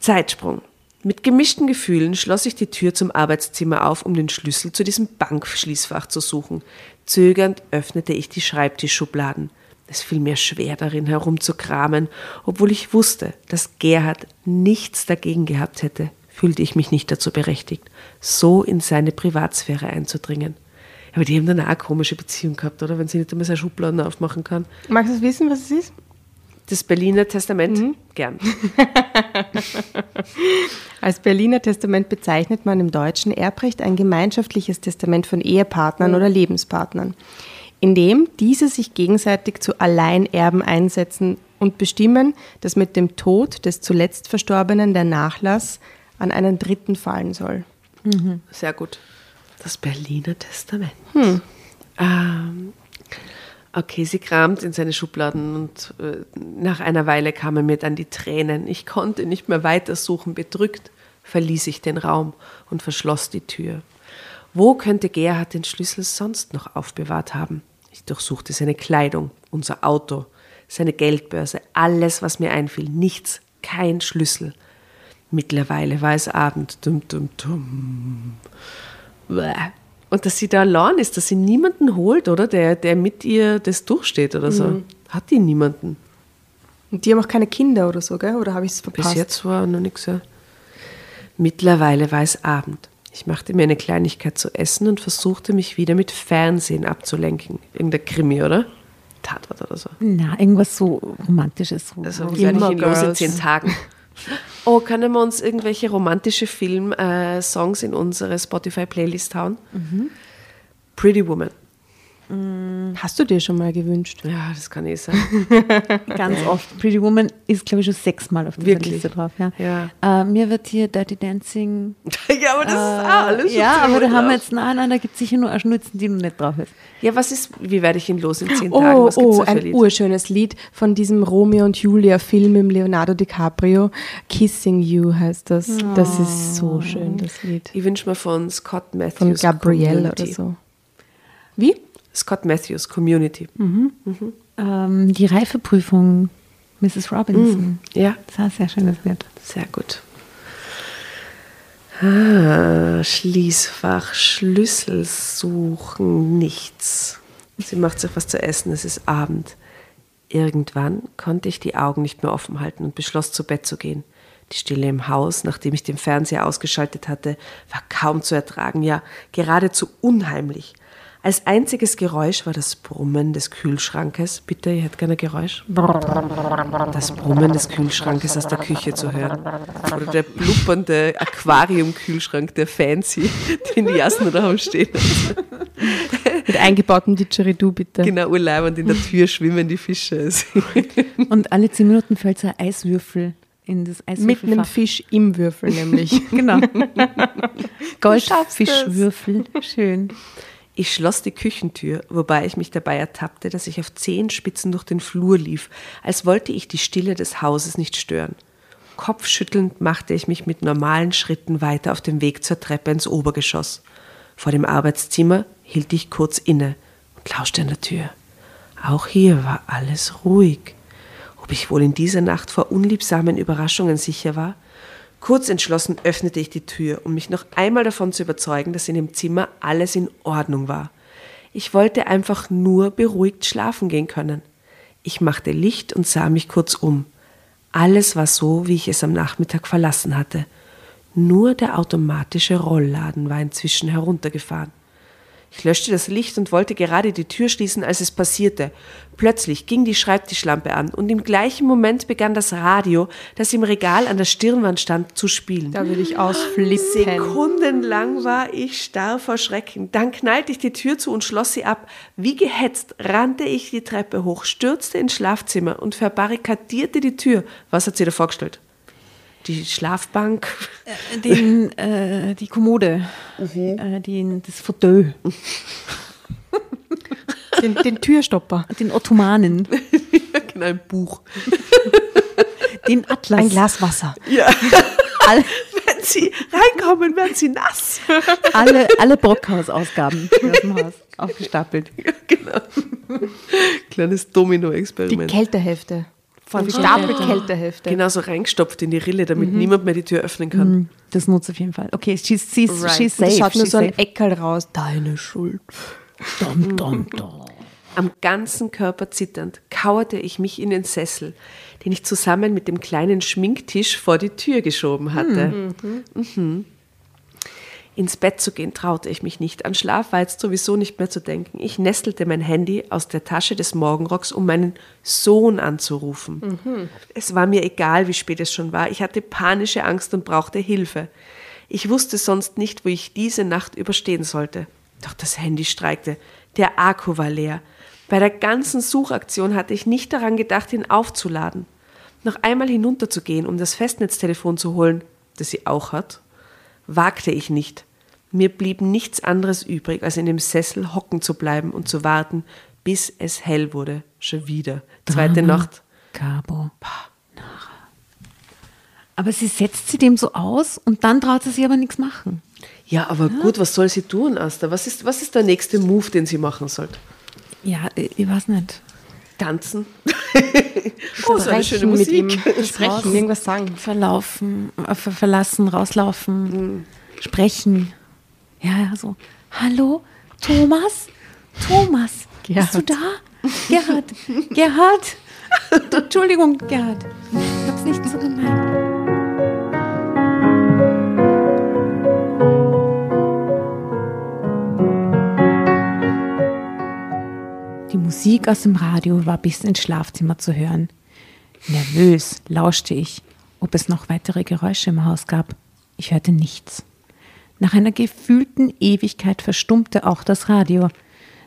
Zeitsprung. Mit gemischten Gefühlen schloss ich die Tür zum Arbeitszimmer auf, um den Schlüssel zu diesem Bankschließfach zu suchen. Zögernd öffnete ich die Schreibtischschubladen. Es fiel mir schwer darin herumzukramen, obwohl ich wusste, dass Gerhard nichts dagegen gehabt hätte, fühlte ich mich nicht dazu berechtigt, so in seine Privatsphäre einzudringen. Aber die haben dann auch eine komische Beziehung gehabt, oder? Wenn sie nicht einmal seine Schubladen aufmachen kann. Magst du wissen, was es ist? Das Berliner Testament? Gern. Als Berliner Testament bezeichnet man im deutschen Erbrecht ein gemeinschaftliches Testament von Ehepartnern oder Lebenspartnern, in dem diese sich gegenseitig zu Alleinerben einsetzen und bestimmen, dass mit dem Tod des zuletzt Verstorbenen der Nachlass an einen Dritten fallen soll. Sehr gut. Das Berliner Testament. Ähm, okay, sie kramt in seine Schubladen und äh, nach einer Weile kamen mir dann die Tränen. Ich konnte nicht mehr weitersuchen. Bedrückt verließ ich den Raum und verschloss die Tür. Wo könnte Gerhard den Schlüssel sonst noch aufbewahrt haben? Ich durchsuchte seine Kleidung, unser Auto, seine Geldbörse, alles, was mir einfiel. Nichts, kein Schlüssel. Mittlerweile war es Abend. Dum, dum, dum. Bäh. Und dass sie da allein ist, dass sie niemanden holt, oder? Der, der mit ihr das durchsteht oder so. Mhm. Hat die niemanden. Und die haben auch keine Kinder oder so, gell? Oder habe ich es Bis verpasst? jetzt war noch nichts. Ja. Mittlerweile war es Abend. Ich machte mir eine Kleinigkeit zu essen und versuchte mich wieder mit Fernsehen abzulenken. Irgendein Krimi, oder? Tatort oder so. Na, irgendwas so Romantisches. So. Also, wie werde ich ihn los in Girls. zehn Tagen? Oh, können wir uns irgendwelche romantische Film-Songs in unsere Spotify-Playlist hauen? Pretty Woman. Hast du dir schon mal gewünscht? Ja, das kann eh sein. Ganz oft. Pretty Woman ist, glaube ich, schon sechsmal auf dieser Wirklich? Liste drauf. Ja. Ja. Äh, mir wird hier Dirty Dancing. ja, aber das ist auch alles Äh, ja, aber da haben wir jetzt, nein, nein, da gibt es sicher nur eine Schnulzen, die noch nicht drauf ist. Ja, was ist, wie werde ich ihn los in zehn Tagen? Oh, Was gibt's oh, ein Lied? urschönes Lied von diesem Romeo und Julia Film mit Leonardo DiCaprio. Kissing You heißt das. Das ist so schön, das Lied. Ich wünsche mir von Scott Matthews. Von Gabrielle Community. oder so. Wie? Scott Matthews, Community. Ähm, die Reifeprüfung, Mrs. Robinson. Ja, Das war ein sehr schönes Lied. sehr gut. Ah, Schließfach, Schlüssel suchen, nichts. Sie macht sich was zu essen, es ist Abend. Irgendwann konnte ich die Augen nicht mehr offen halten und beschloss, zu Bett zu gehen. Die Stille im Haus, nachdem ich den Fernseher ausgeschaltet hatte, war kaum zu ertragen, ja geradezu unheimlich. Als einziges Geräusch war das Brummen des Kühlschrankes. Bitte, ihr hättet gerne Geräusch? Das Brummen des Kühlschrankes aus der Küche zu hören. Oder der blubbernde Aquarium-Kühlschrank, der Fancy, den die Jasna daheim stehen. Mit eingebautem Didgeridoo, bitte. Genau, urleibend in der Tür schwimmen die Fische. Und alle zehn Minuten fällt so ein Eiswürfel in das Mit einem Eiswürfelfach. Fisch im Würfel nämlich. Genau. Goldfischwürfel. Schön. Ich schloss die Küchentür, wobei ich mich dabei ertappte, dass ich auf Zehenspitzen durch den Flur lief, als wollte ich die Stille des Hauses nicht stören. Kopfschüttelnd machte ich mich mit normalen Schritten weiter auf dem Weg zur Treppe ins Obergeschoss. Vor dem Arbeitszimmer hielt ich kurz inne und lauschte an der Tür. Auch hier war alles ruhig. Ob ich wohl in dieser Nacht vor unliebsamen Überraschungen sicher war? Kurz entschlossen öffnete ich die Tür, um mich noch einmal davon zu überzeugen, dass in dem Zimmer alles in Ordnung war. Ich wollte einfach nur beruhigt schlafen gehen können. Ich machte Licht und sah mich kurz um. Alles war so, wie ich es am Nachmittag verlassen hatte. Nur der automatische Rollladen war inzwischen heruntergefahren. Ich löschte das Licht und wollte gerade die Tür schließen, als es passierte. Plötzlich ging die Schreibtischlampe an und im gleichen Moment begann das Radio, das im Regal an der Stirnwand stand, zu spielen. Da würde ich ausflippen. Sekundenlang war ich starr vor Schrecken. Dann knallte ich die Tür zu und schloss sie ab. Wie gehetzt rannte ich die Treppe hoch, stürzte ins Schlafzimmer und verbarrikadierte die Tür. Was hat sie da vorgestellt? Die Schlafbank. Den, äh, die Kommode, äh, den, das Fauteuil, Den, den Türstopper. den Ottomanen, genau, ein Buch. den Atlas. Ein Glas Wasser. Ja. All, Wenn Sie reinkommen, werden Sie nass. alle, alle Brockhaus-Ausgaben aus dem Haus aufgestapelt. genau. Kleines Die Domino-Experiment. Kältehefte. Von Gestapelt Kältehefte. Genau so reingestopft in die Rille, damit niemand mehr die Tür öffnen kann. Das nutzt auf jeden Fall. Okay, she's, she's, Right. she's safe. schaut nur so ein. Eckerl raus. Deine Schuld. Dom, dom, dom. Am ganzen Körper zitternd kauerte ich mich in den Sessel, den ich zusammen mit dem kleinen Schminktisch vor die Tür geschoben hatte. Mhm. Ins Bett zu gehen traute ich mich nicht. An Schlaf war jetzt sowieso nicht mehr zu denken. Ich nestelte mein Handy aus der Tasche des Morgenrocks, um meinen Sohn anzurufen. Es war mir egal, wie spät es schon war. Ich hatte panische Angst und brauchte Hilfe. Ich wusste sonst nicht, wo ich diese Nacht überstehen sollte. Doch das Handy streikte. Der Akku war leer. Bei der ganzen Suchaktion hatte ich nicht daran gedacht, ihn aufzuladen. Noch einmal hinunterzugehen, um das Festnetztelefon zu holen, das sie auch hat, wagte ich nicht. Mir blieb nichts anderes übrig, als in dem Sessel hocken zu bleiben und zu warten, bis es hell wurde. Schon wieder. Zweite Drama, Nacht. Cabo. Aber sie setzt sie dem so aus und dann traut sie sich aber nichts machen. Ja, aber gut, was soll sie tun, Asta? Was ist, was ist der nächste Move, den sie machen sollte? Ja, ich ich weiß nicht. Tanzen? oh, so eine schöne. Musik. Sprechen, irgendwas sagen. Verlaufen, äh, ver verlassen, rauslaufen, sprechen. Ja, ja, so. Hallo, Thomas? Thomas, bist du Gerhard. da? Gerhard, Gerhard. Entschuldigung, Gerhard. Ich hab's nicht so gemeint. Die Musik aus dem Radio war bis ins Schlafzimmer zu hören. Nervös lauschte ich, ob es noch weitere Geräusche im Haus gab. Ich hörte nichts. Nach einer gefühlten Ewigkeit verstummte auch das Radio.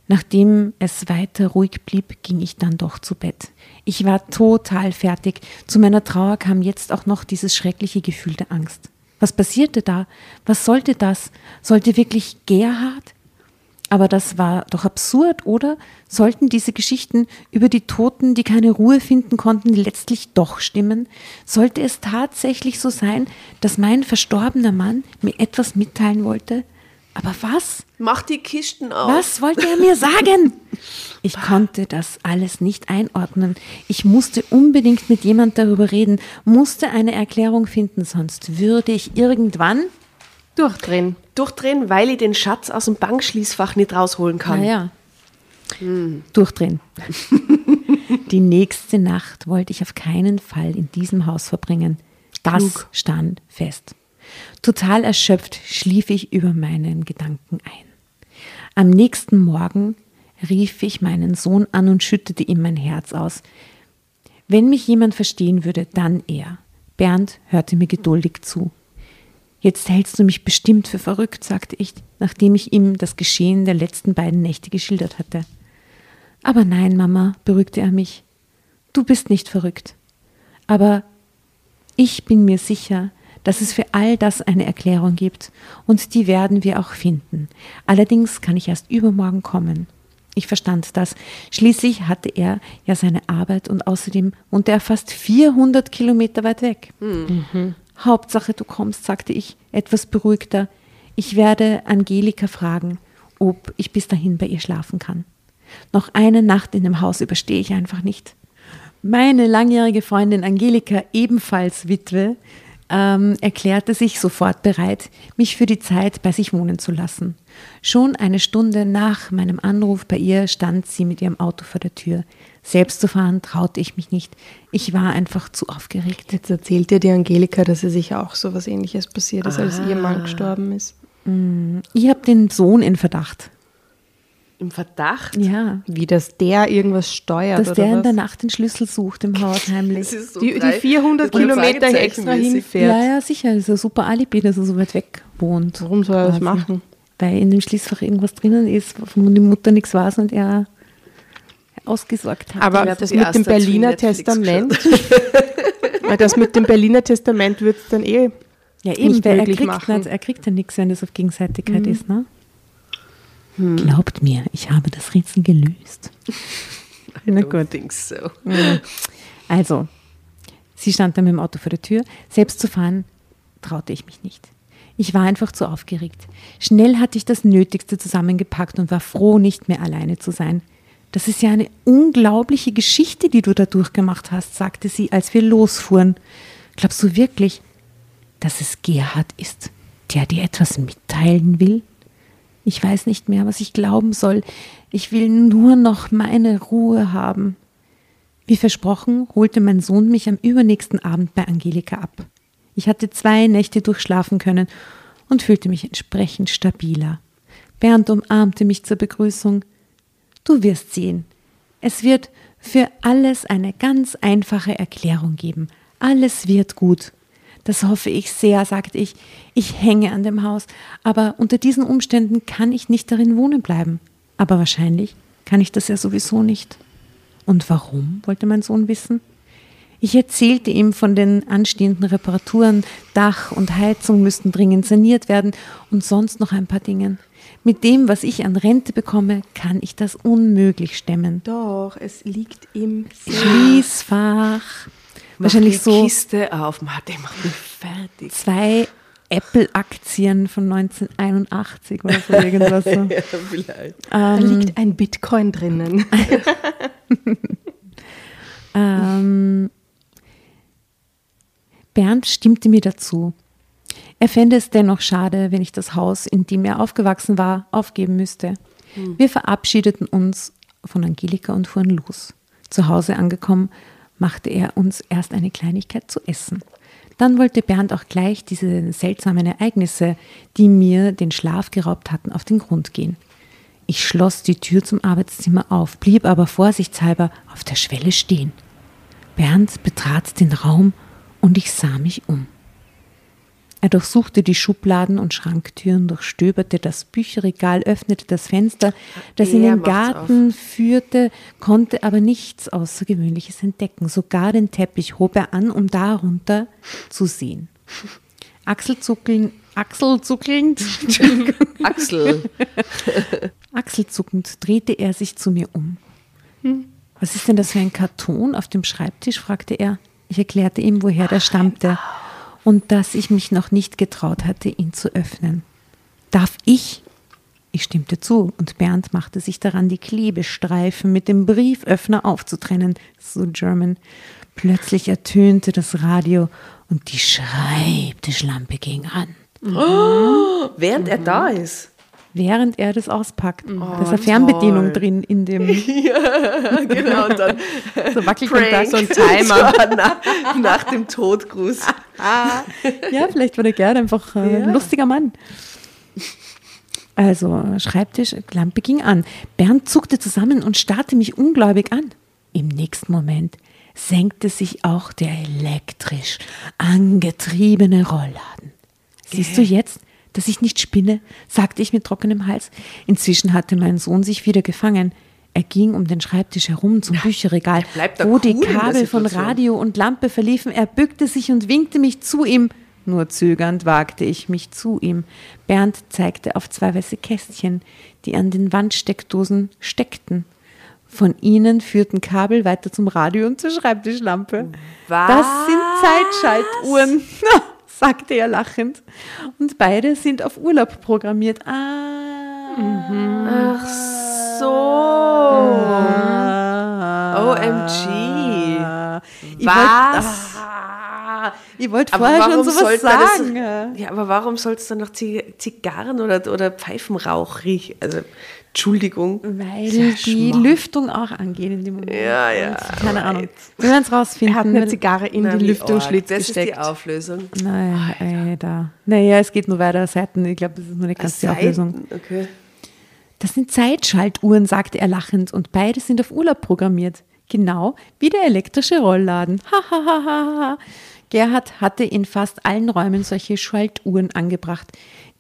Nachdem es weiter ruhig blieb, ging ich dann doch zu Bett. Ich war total fertig. Zu meiner Trauer kam jetzt auch noch dieses schreckliche Gefühl der Angst. Was passierte da? Was sollte das? Sollte wirklich Gerhard? Aber das war doch absurd, oder? Sollten diese Geschichten über die Toten, die keine Ruhe finden konnten, letztlich doch stimmen? Sollte es tatsächlich so sein, dass mein verstorbener Mann mir etwas mitteilen wollte? Aber was? Mach die Kisten auf. Was wollte er mir sagen? Ich konnte das alles nicht einordnen. Ich musste unbedingt mit jemand darüber reden, musste eine Erklärung finden, sonst würde ich irgendwann. Durchdrehen. Durchdrehen, weil ich den Schatz aus dem Bankschließfach nicht rausholen kann. Naja. Durchdrehen. Die nächste Nacht wollte ich auf keinen Fall in diesem Haus verbringen. Das Klug. stand fest. Total erschöpft schlief ich über meinen Gedanken ein. Am nächsten Morgen rief ich meinen Sohn an und schüttete ihm mein Herz aus. Wenn mich jemand verstehen würde, dann er. Bernd hörte mir geduldig zu. Jetzt hältst du mich bestimmt für verrückt, sagte ich, nachdem ich ihm das Geschehen der letzten beiden Nächte geschildert hatte. Aber nein, Mama, beruhigte er mich. Du bist nicht verrückt. Aber ich bin mir sicher, dass es für all das eine Erklärung gibt, und die werden wir auch finden. Allerdings kann ich erst übermorgen kommen. Ich verstand das. Schließlich hatte er ja seine Arbeit und außerdem wohnte er fast 400 Kilometer weit weg. Hauptsache, du kommst, sagte ich, etwas beruhigter. Ich werde Angelika fragen, ob ich bis dahin bei ihr schlafen kann. Noch eine Nacht in dem Haus überstehe ich einfach nicht. Meine langjährige Freundin Angelika, ebenfalls Witwe, ähm, erklärte sich sofort bereit, mich für die Zeit bei sich wohnen zu lassen. Schon eine Stunde nach meinem Anruf bei ihr stand sie mit ihrem Auto vor der Tür. Selbst zu fahren traute ich mich nicht. Ich war einfach zu aufgeregt. Jetzt erzählt dir die Angelika, dass ihr sicher auch so was ähnliches passiert ist, als ihr Ah. Mann gestorben ist. Ich habe den Sohn in Verdacht. Im Verdacht? Ja, Wie, dass der irgendwas steuert dass oder der in der Nacht den Schlüssel sucht im Haus heimlich. Das ist so Die- die drei- 400 das ist Kilometer extra hinfährt. Ja, ja, sicher. Das ist ein super Alibi, dass er so weit weg wohnt. Warum soll er das machen? Weil in dem Schließfach irgendwas drinnen ist, wovon die Mutter nichts weiß und er ausgesorgt hat. Aber das mit dem Berliner Testament, weil das mit dem Berliner Testament wird es dann eh. ja, eben, nicht weil er kriegt, machen. nicht, er kriegt ja nichts, wenn das auf Gegenseitigkeit ist. Ne? Glaubt mir, ich habe das Rätsel gelöst. Na Don't gut. think so. Also, sie stand dann mit dem Auto vor der Tür. Selbst zu fahren traute ich mich nicht. Ich war einfach zu aufgeregt. Schnell hatte ich das Nötigste zusammengepackt und war froh, nicht mehr alleine zu sein. Das ist ja eine unglaubliche Geschichte, die du da durchgemacht hast, sagte sie, als wir losfuhren. Glaubst du wirklich, dass es Gerhard ist, der dir etwas mitteilen will? Ich weiß nicht mehr, was ich glauben soll. Ich will nur noch meine Ruhe haben. Wie versprochen, holte mein Sohn mich am übernächsten Abend bei Angelika ab. Ich hatte zwei Nächte durchschlafen können und fühlte mich entsprechend stabiler. Bernd umarmte mich zur Begrüßung. Du wirst sehen. Es wird für alles eine ganz einfache Erklärung geben. Alles wird gut. Das hoffe ich sehr, sagte ich. Ich hänge an dem Haus, aber unter diesen Umständen kann ich nicht darin wohnen bleiben. Aber wahrscheinlich kann ich das ja sowieso nicht. Und warum, wollte mein Sohn wissen. Ich erzählte ihm von den anstehenden Reparaturen, Dach und Heizung müssten dringend saniert werden und sonst noch ein paar Dingen. Mit dem, was ich an Rente bekomme, kann ich das unmöglich stemmen. Doch, es liegt im. Schließfach. Wahrscheinlich so Kiste auf, der macht mich fertig. zwei Apple-Aktien von 1981 oder so irgendwas. So. Ja, vielleicht. Da liegt ein Bitcoin drinnen. Ähm, Bernd stimmte mir dazu. Er fände es dennoch schade, wenn ich das Haus, in dem er aufgewachsen war, aufgeben müsste. Wir verabschiedeten uns von Angelika und fuhren los. Zu Hause angekommen, machte er uns erst eine Kleinigkeit zu essen. Dann wollte Bernd auch gleich diese seltsamen Ereignisse, die mir den Schlaf geraubt hatten, auf den Grund gehen. Ich schloss die Tür zum Arbeitszimmer auf, blieb aber vorsichtshalber auf der Schwelle stehen. Bernd betrat den Raum und ich sah mich um. Er durchsuchte die Schubladen und Schranktüren, durchstöberte das Bücherregal, öffnete das Fenster, das in Er den macht's Garten führte, konnte aber nichts Außergewöhnliches entdecken. Sogar den Teppich hob er an, um darunter zu sehen. Achselzuckeln, achselzuckelnd, Axel. achselzuckend drehte er sich zu mir um. Was ist denn das für ein Karton auf dem Schreibtisch? fragte er. Ich erklärte ihm, woher der stammte und dass ich mich noch nicht getraut hatte, ihn zu öffnen. Darf ich? Ich stimmte zu und Bernd machte sich daran, die Klebestreifen mit dem Brieföffner aufzutrennen. So German. Plötzlich ertönte das Radio und die Schreibtischlampe ging an. Während er da ist. Während er das auspackt. Oh, da ist eine Fernbedienung toll. drin in dem genau, und dann so Wackelkontakt. so ein Timer nach, nach dem Todgruß. Ja, vielleicht war der Gerd einfach äh, ein lustiger Mann. Also, Schreibtisch, Lampe ging an. Bernd zuckte zusammen und starrte mich ungläubig an. Im nächsten Moment senkte sich auch der elektrisch angetriebene Rollladen. Siehst du jetzt, dass ich nicht spinne? sagte ich mit trockenem Hals. Inzwischen hatte mein Sohn sich wieder gefangen. Er ging um den Schreibtisch herum zum Bücherregal, bleibt da wo die cool der Kabel von. Radio und Lampe verliefen. Er bückte sich und winkte mich zu ihm. Nur zögernd wagte ich mich zu ihm. Bernd zeigte auf zwei weiße Kästchen, die an den Wandsteckdosen steckten. Von ihnen führten Kabel weiter zum Radio und zur Schreibtischlampe. Das sind Zeitschaltuhren, sagte er lachend. Und beide sind auf Urlaub programmiert. Ah. Ach so. OMG. Ich Was? Wollt, ah, ich wollte Aber vorher schon sowas sollte das- sagen. Ja, aber warum soll es dann noch Zi- Zigarren oder, oder Pfeifenrauch riechen? Also, Entschuldigung. Weil Sehr die schmarrn. Lüftung auch angeht in dem Moment. Ja, ja, keine Ahnung. right. Wir werden es rausfinden. Er hat eine Zigarre in Na, die Lüftungsschlitz arg. Das ist die gesteckt. Auflösung. Naja, ey, da. Naja, es geht nur weiter. Seiten, ich glaube, das ist nur eine ganze Auflösung. Okay. Das sind Zeitschaltuhren, sagte er lachend, und beide sind auf Urlaub programmiert. Genau wie der elektrische Rollladen. Ha, ha, ha, ha, ha. Gerhard hatte in fast allen Räumen solche Schaltuhren angebracht,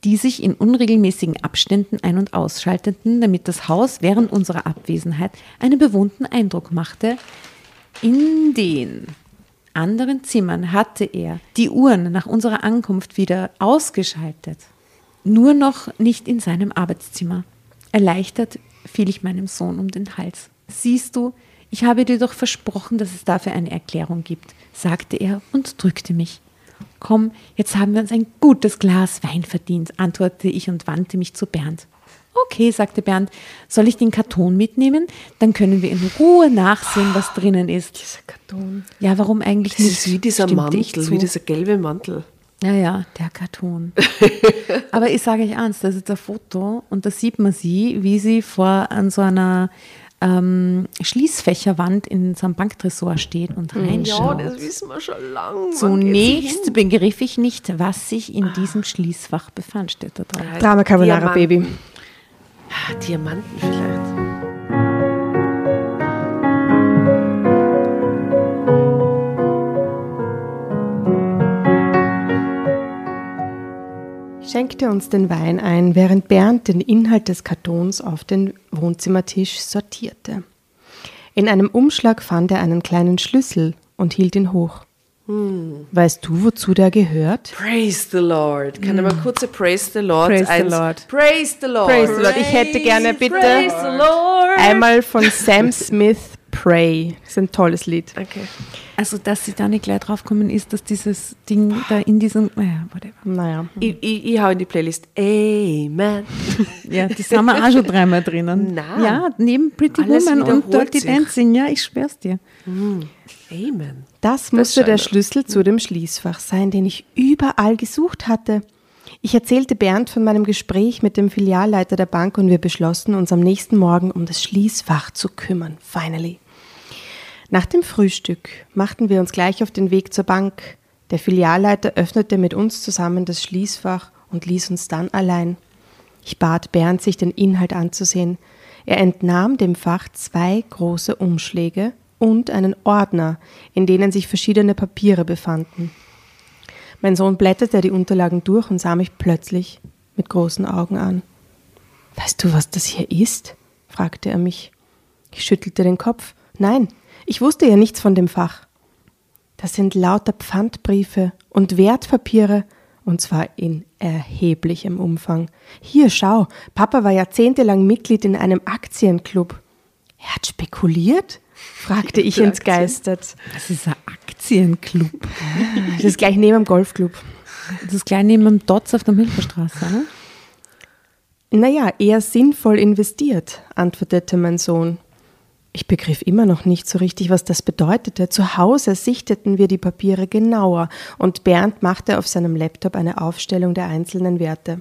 die sich in unregelmäßigen Abständen ein- und ausschalteten, damit das Haus während unserer Abwesenheit einen bewohnten Eindruck machte. In den anderen Zimmern hatte er die Uhren nach unserer Ankunft wieder ausgeschaltet. Nur noch nicht in seinem Arbeitszimmer. Erleichtert fiel ich meinem Sohn um den Hals. Siehst du, ich habe dir doch versprochen, dass es dafür eine Erklärung gibt, sagte er und drückte mich. Komm, jetzt haben wir uns ein gutes Glas Wein verdient, antwortete ich und wandte mich zu Bernd. Okay, sagte Bernd, soll ich den Karton mitnehmen? Dann können wir in Ruhe nachsehen, was drinnen ist. Dieser Karton. Ja, warum eigentlich Das nicht? ist wie dieser Stimmte ich Mantel, wie dieser gelbe Mantel. Ja, ja, der Karton. Aber ich sage euch eins, das ist ein Foto und da sieht man sie, wie sie vor an so einer ähm, Schließfächerwand in so einem Banktresor steht und Ja, reinschaut. das wissen wir schon lange. Zunächst begriff ich nicht, was sich in diesem Schließfach befand, steht da drauf. Drama Carbonara. Baby. Ah, Diamanten vielleicht. Schenkte uns den Wein ein, während Bernd den Inhalt des Kartons auf den Wohnzimmertisch sortierte. In einem Umschlag fand er einen kleinen Schlüssel und hielt ihn hoch. Weißt du, wozu der gehört? Praise the Lord. Kann ich mal kurze Praise the Lord? Praise the Lord. Praise the Lord. Praise the Lord. Ich hätte gerne bitte. Einmal von Sam Smith Pray. Das ist ein tolles Lied. Okay. Also, dass sie da nicht gleich draufkommen ist, dass dieses Ding da in diesem, naja, whatever. Naja. Ich, ich, ich hau in die Playlist Amen. Ja, die sind wir auch schon dreimal drinnen. Nein. Ja, neben Pretty Alles Woman und Dirty sich. Dancing, ja, ich schwör's dir. Amen. Das musste der Schlüssel zu dem Schließfach sein, den ich überall gesucht hatte. Ich erzählte Bernd von meinem Gespräch mit dem Filialleiter der Bank und wir beschlossen, uns am nächsten Morgen um das Schließfach zu kümmern. Finally. Nach dem Frühstück machten wir uns gleich auf den Weg zur Bank. Der Filialleiter öffnete mit uns zusammen das Schließfach und ließ uns dann allein. Ich bat Bernd, sich den Inhalt anzusehen. Er entnahm dem Fach zwei große Umschläge und einen Ordner, in denen sich verschiedene Papiere befanden. Mein Sohn blätterte die Unterlagen durch und sah mich plötzlich mit großen Augen an. Weißt du, was das hier ist? fragte er mich. Ich schüttelte den Kopf. Nein, ich wusste ja nichts von dem Fach. Das sind lauter Pfandbriefe und Wertpapiere, und zwar in erheblichem Umfang. Hier, schau, Papa war jahrzehntelang Mitglied in einem Aktienclub. Er hat spekuliert? fragte ich entgeistert. Das ist ein Aktienclub. Das ist gleich neben dem Golfclub. Das ist gleich neben dem Dotz auf der Milcherstraße, ne? Naja, eher sinnvoll investiert, antwortete mein Sohn. Ich begriff immer noch nicht so richtig, was das bedeutete. Zu Hause sichteten wir die Papiere genauer und Bernd machte auf seinem Laptop eine Aufstellung der einzelnen Werte.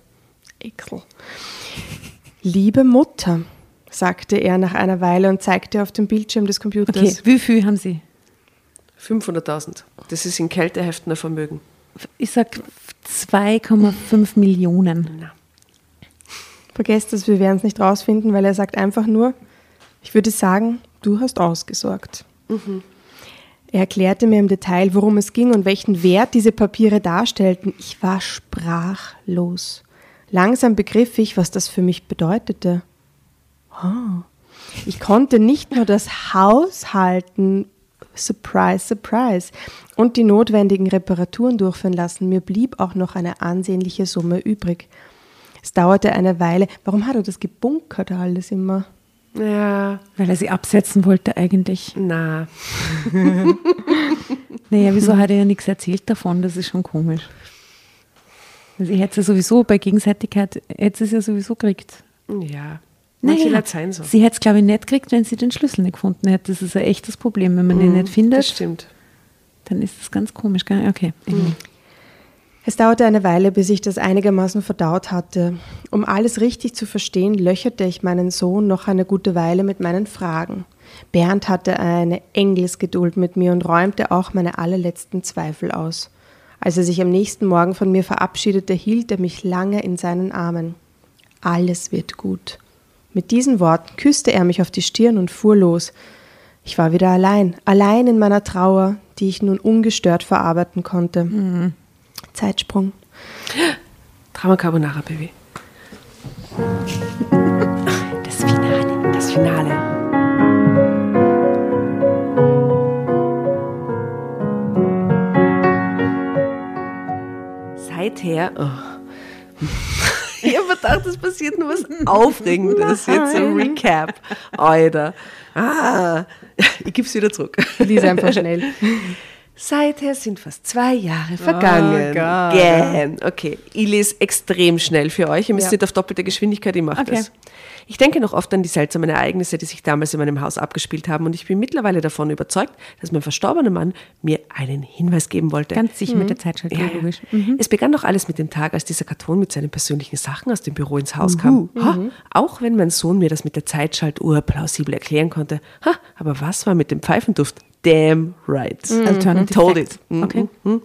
Ekel. Liebe Mutter, sagte er nach einer Weile und zeigte auf dem Bildschirm des Computers. Okay, wie viel haben Sie? 500.000. Das ist in Kälteheften ein Vermögen. Ich sag 2,5 Millionen. Na. Vergesst es, wir werden es nicht rausfinden, weil er sagt einfach nur, ich würde sagen, du hast ausgesorgt. Er erklärte mir im Detail, worum es ging und welchen Wert diese Papiere darstellten. Ich war sprachlos. Langsam begriff ich, was das für mich bedeutete. Oh. Ich konnte nicht nur das Haus halten, surprise, surprise, und die notwendigen Reparaturen durchführen lassen. Mir blieb auch noch eine ansehnliche Summe übrig. Es dauerte eine Weile. Warum hat er das gebunkert alles immer? Ja, Weil er sie absetzen wollte eigentlich. na. Naja, wieso hat er ja nichts erzählt davon? Das ist schon komisch. Also ich hätte es ja sowieso, bei Gegenseitigkeit hätte sie es ja sowieso gekriegt. Ja. Manche Naja, sein so. Sie hätte es, glaube ich, nicht gekriegt, wenn sie den Schlüssel nicht gefunden hätte. Das ist ein echtes Problem. Wenn man den nicht Das findet, stimmt. dann ist das ganz komisch. Gell? Okay. Es dauerte eine Weile, bis ich das einigermaßen verdaut hatte. Um alles richtig zu verstehen, löcherte ich meinen Sohn noch eine gute Weile mit meinen Fragen. Bernd hatte eine Engelsgeduld mit mir und räumte auch meine allerletzten Zweifel aus. Als er sich am nächsten Morgen von mir verabschiedete, hielt er mich lange in seinen Armen. Alles wird gut. Mit diesen Worten küsste er mich auf die Stirn und fuhr los. Ich war wieder allein, allein in meiner Trauer, die ich nun ungestört verarbeiten konnte. Zeitsprung. Drama Carbonara, Baby. Das Finale. Das Finale. Seither. Oh. Ich habe gedacht, es passiert nur was Aufregendes. Jetzt so ein Recap. Alter. Ah, ich gebe es wieder zurück. Lies einfach schnell. Seither sind fast zwei Jahre vergangen. Gott. Gern. Okay, ich lese extrem schnell für euch. Ihr müsst Ja. nicht auf doppelte Geschwindigkeit, ich mache Okay. das. Ich denke noch oft an die seltsamen Ereignisse, die sich damals in meinem Haus abgespielt haben und ich bin mittlerweile davon überzeugt, dass mein verstorbener Mann mir einen Hinweis geben wollte. Ganz sicher mit der Zeitschaltung, Ja, ja. logisch. Es begann doch alles mit dem Tag, als dieser Karton mit seinen persönlichen Sachen aus dem Büro ins Haus kam. Ha, auch wenn mein Sohn mir das mit der Zeitschaltuhr plausibel erklären konnte. Ha, aber was war mit dem Pfeifenduft? Damn right. Alternative Told Facts. it. Mhm, Okay. mhm.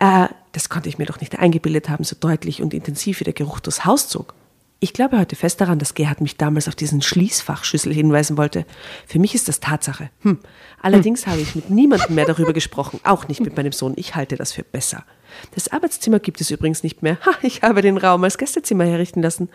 Äh, das konnte ich mir doch nicht eingebildet haben, so deutlich und intensiv wie der Geruch durchs Haus zog. Ich glaube heute fest daran, dass Gerhard mich damals auf diesen Schließfachschlüssel hinweisen wollte. Für mich ist das Tatsache. Hm. Allerdings habe ich mit niemandem mehr darüber gesprochen, auch nicht mit meinem Sohn. Ich halte das für besser. Das Arbeitszimmer gibt es übrigens nicht mehr. Ha, ich habe den Raum als Gästezimmer herrichten lassen.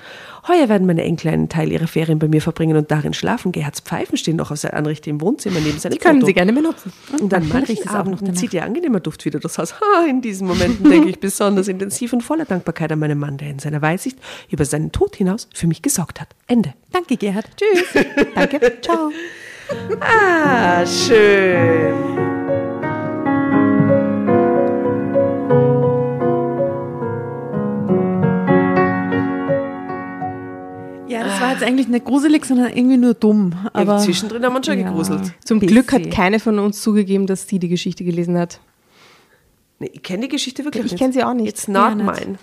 Heuer werden meine Enkel einen Teil ihrer Ferien bei mir verbringen und darin schlafen. Gerhards Pfeifen stehen noch auf seiner Anrichte im Wohnzimmer neben seinem Die können Foto. Sie gerne benutzen. Und an manchmal manchen riecht es auch noch danach. zieht ihr angenehmer Duft wieder durchs Haus. Ha, in diesen Momenten denke ich besonders intensiv und voller Dankbarkeit an meinen Mann, der in seiner Weitsicht über seinen Tod hinaus für mich gesorgt hat. Ende. Danke, Gerhard. Tschüss. Danke. Ciao. Ah, schön. Jetzt eigentlich nicht gruselig, sondern irgendwie nur dumm. Aber ja, zwischendrin haben wir uns schon ja. gegruselt. Zum Bisschen. Glück hat keine von uns zugegeben, dass sie die Geschichte gelesen hat. Nee, ich kenne die Geschichte wirklich Ich nicht. kenn sie auch nicht. It's not Ja, nicht. mine.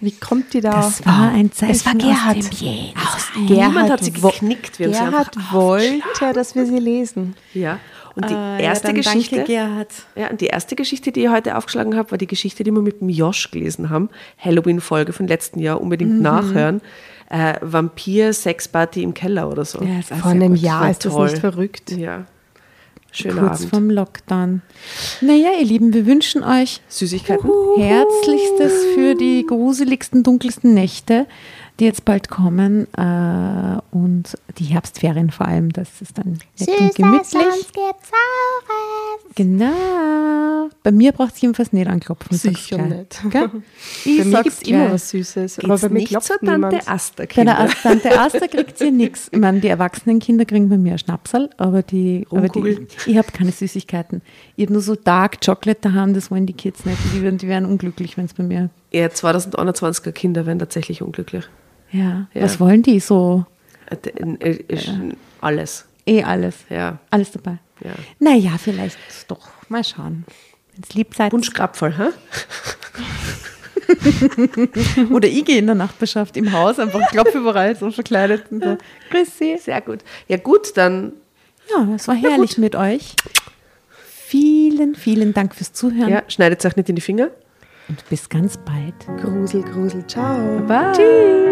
Wie kommt die da? Das war ein Zeichen Es war Gerhard. aus dem Jäger. Niemand hat sie geknickt. Wir haben sie Gerhard wollte, dass wir sie lesen. Ja. Und die Ah, erste ja, Geschichte. Danke, Gerhard. Ja, und die erste Geschichte, die ich heute aufgeschlagen habe, war die Geschichte, die wir mit dem Josh gelesen haben. Halloween-Folge von letzten Jahr, unbedingt Mhm. nachhören. Äh, Vampir-Sexparty im Keller oder so. Ja, ist auch Vor einem gut. Jahr ist das toll. nicht verrückt. Ja. Schöner Kurz Abend. vorm Lockdown. Naja, ihr Lieben, wir wünschen euch Süßigkeiten. Herzlichstes für die gruseligsten, dunkelsten Nächte, die jetzt bald kommen. Äh, und die Herbstferien vor allem. Das ist dann nett und gemütlich. gibt's Saures. Genau. Bei mir braucht es jedenfalls nicht anklopfen. Sicher nicht. Gell? Ich Bei mir gibt es immer was Süßes. aber Geht's bei mir nicht klopft zur Tante niemand. Asta, Bei der Tante Asta kriegt sie nichts. Ich meine, die erwachsenen Kinder kriegen bei mir ein Schnapsal, aber die, aber die Rumkugel. ich habe keine Süßigkeiten. Ich habe nur so Dark Chocolate daheim, das wollen die Kids nicht. Die werden, die werden unglücklich, wenn es bei mir. Ja, 2021er Kinder werden tatsächlich unglücklich. Ja. Ja. Was wollen die so? Äh, äh, Alles. Eh alles. Ja. Alles dabei. Ja. Naja, vielleicht doch. Mal schauen. Wenn es lieb seid. Wunschkrapferl, hä? Oder ich gehe in der Nachbarschaft im Haus, einfach klopfe überall so verkleidet und so. Grüß Sie. Sehr gut. Ja, gut, dann Ja, es war herrlich mit euch. Vielen, vielen Dank fürs Zuhören ja, schneidet euch nicht in die Finger. und bis ganz bald. Grusel, Grusel, ciao. Bye. Tschüss.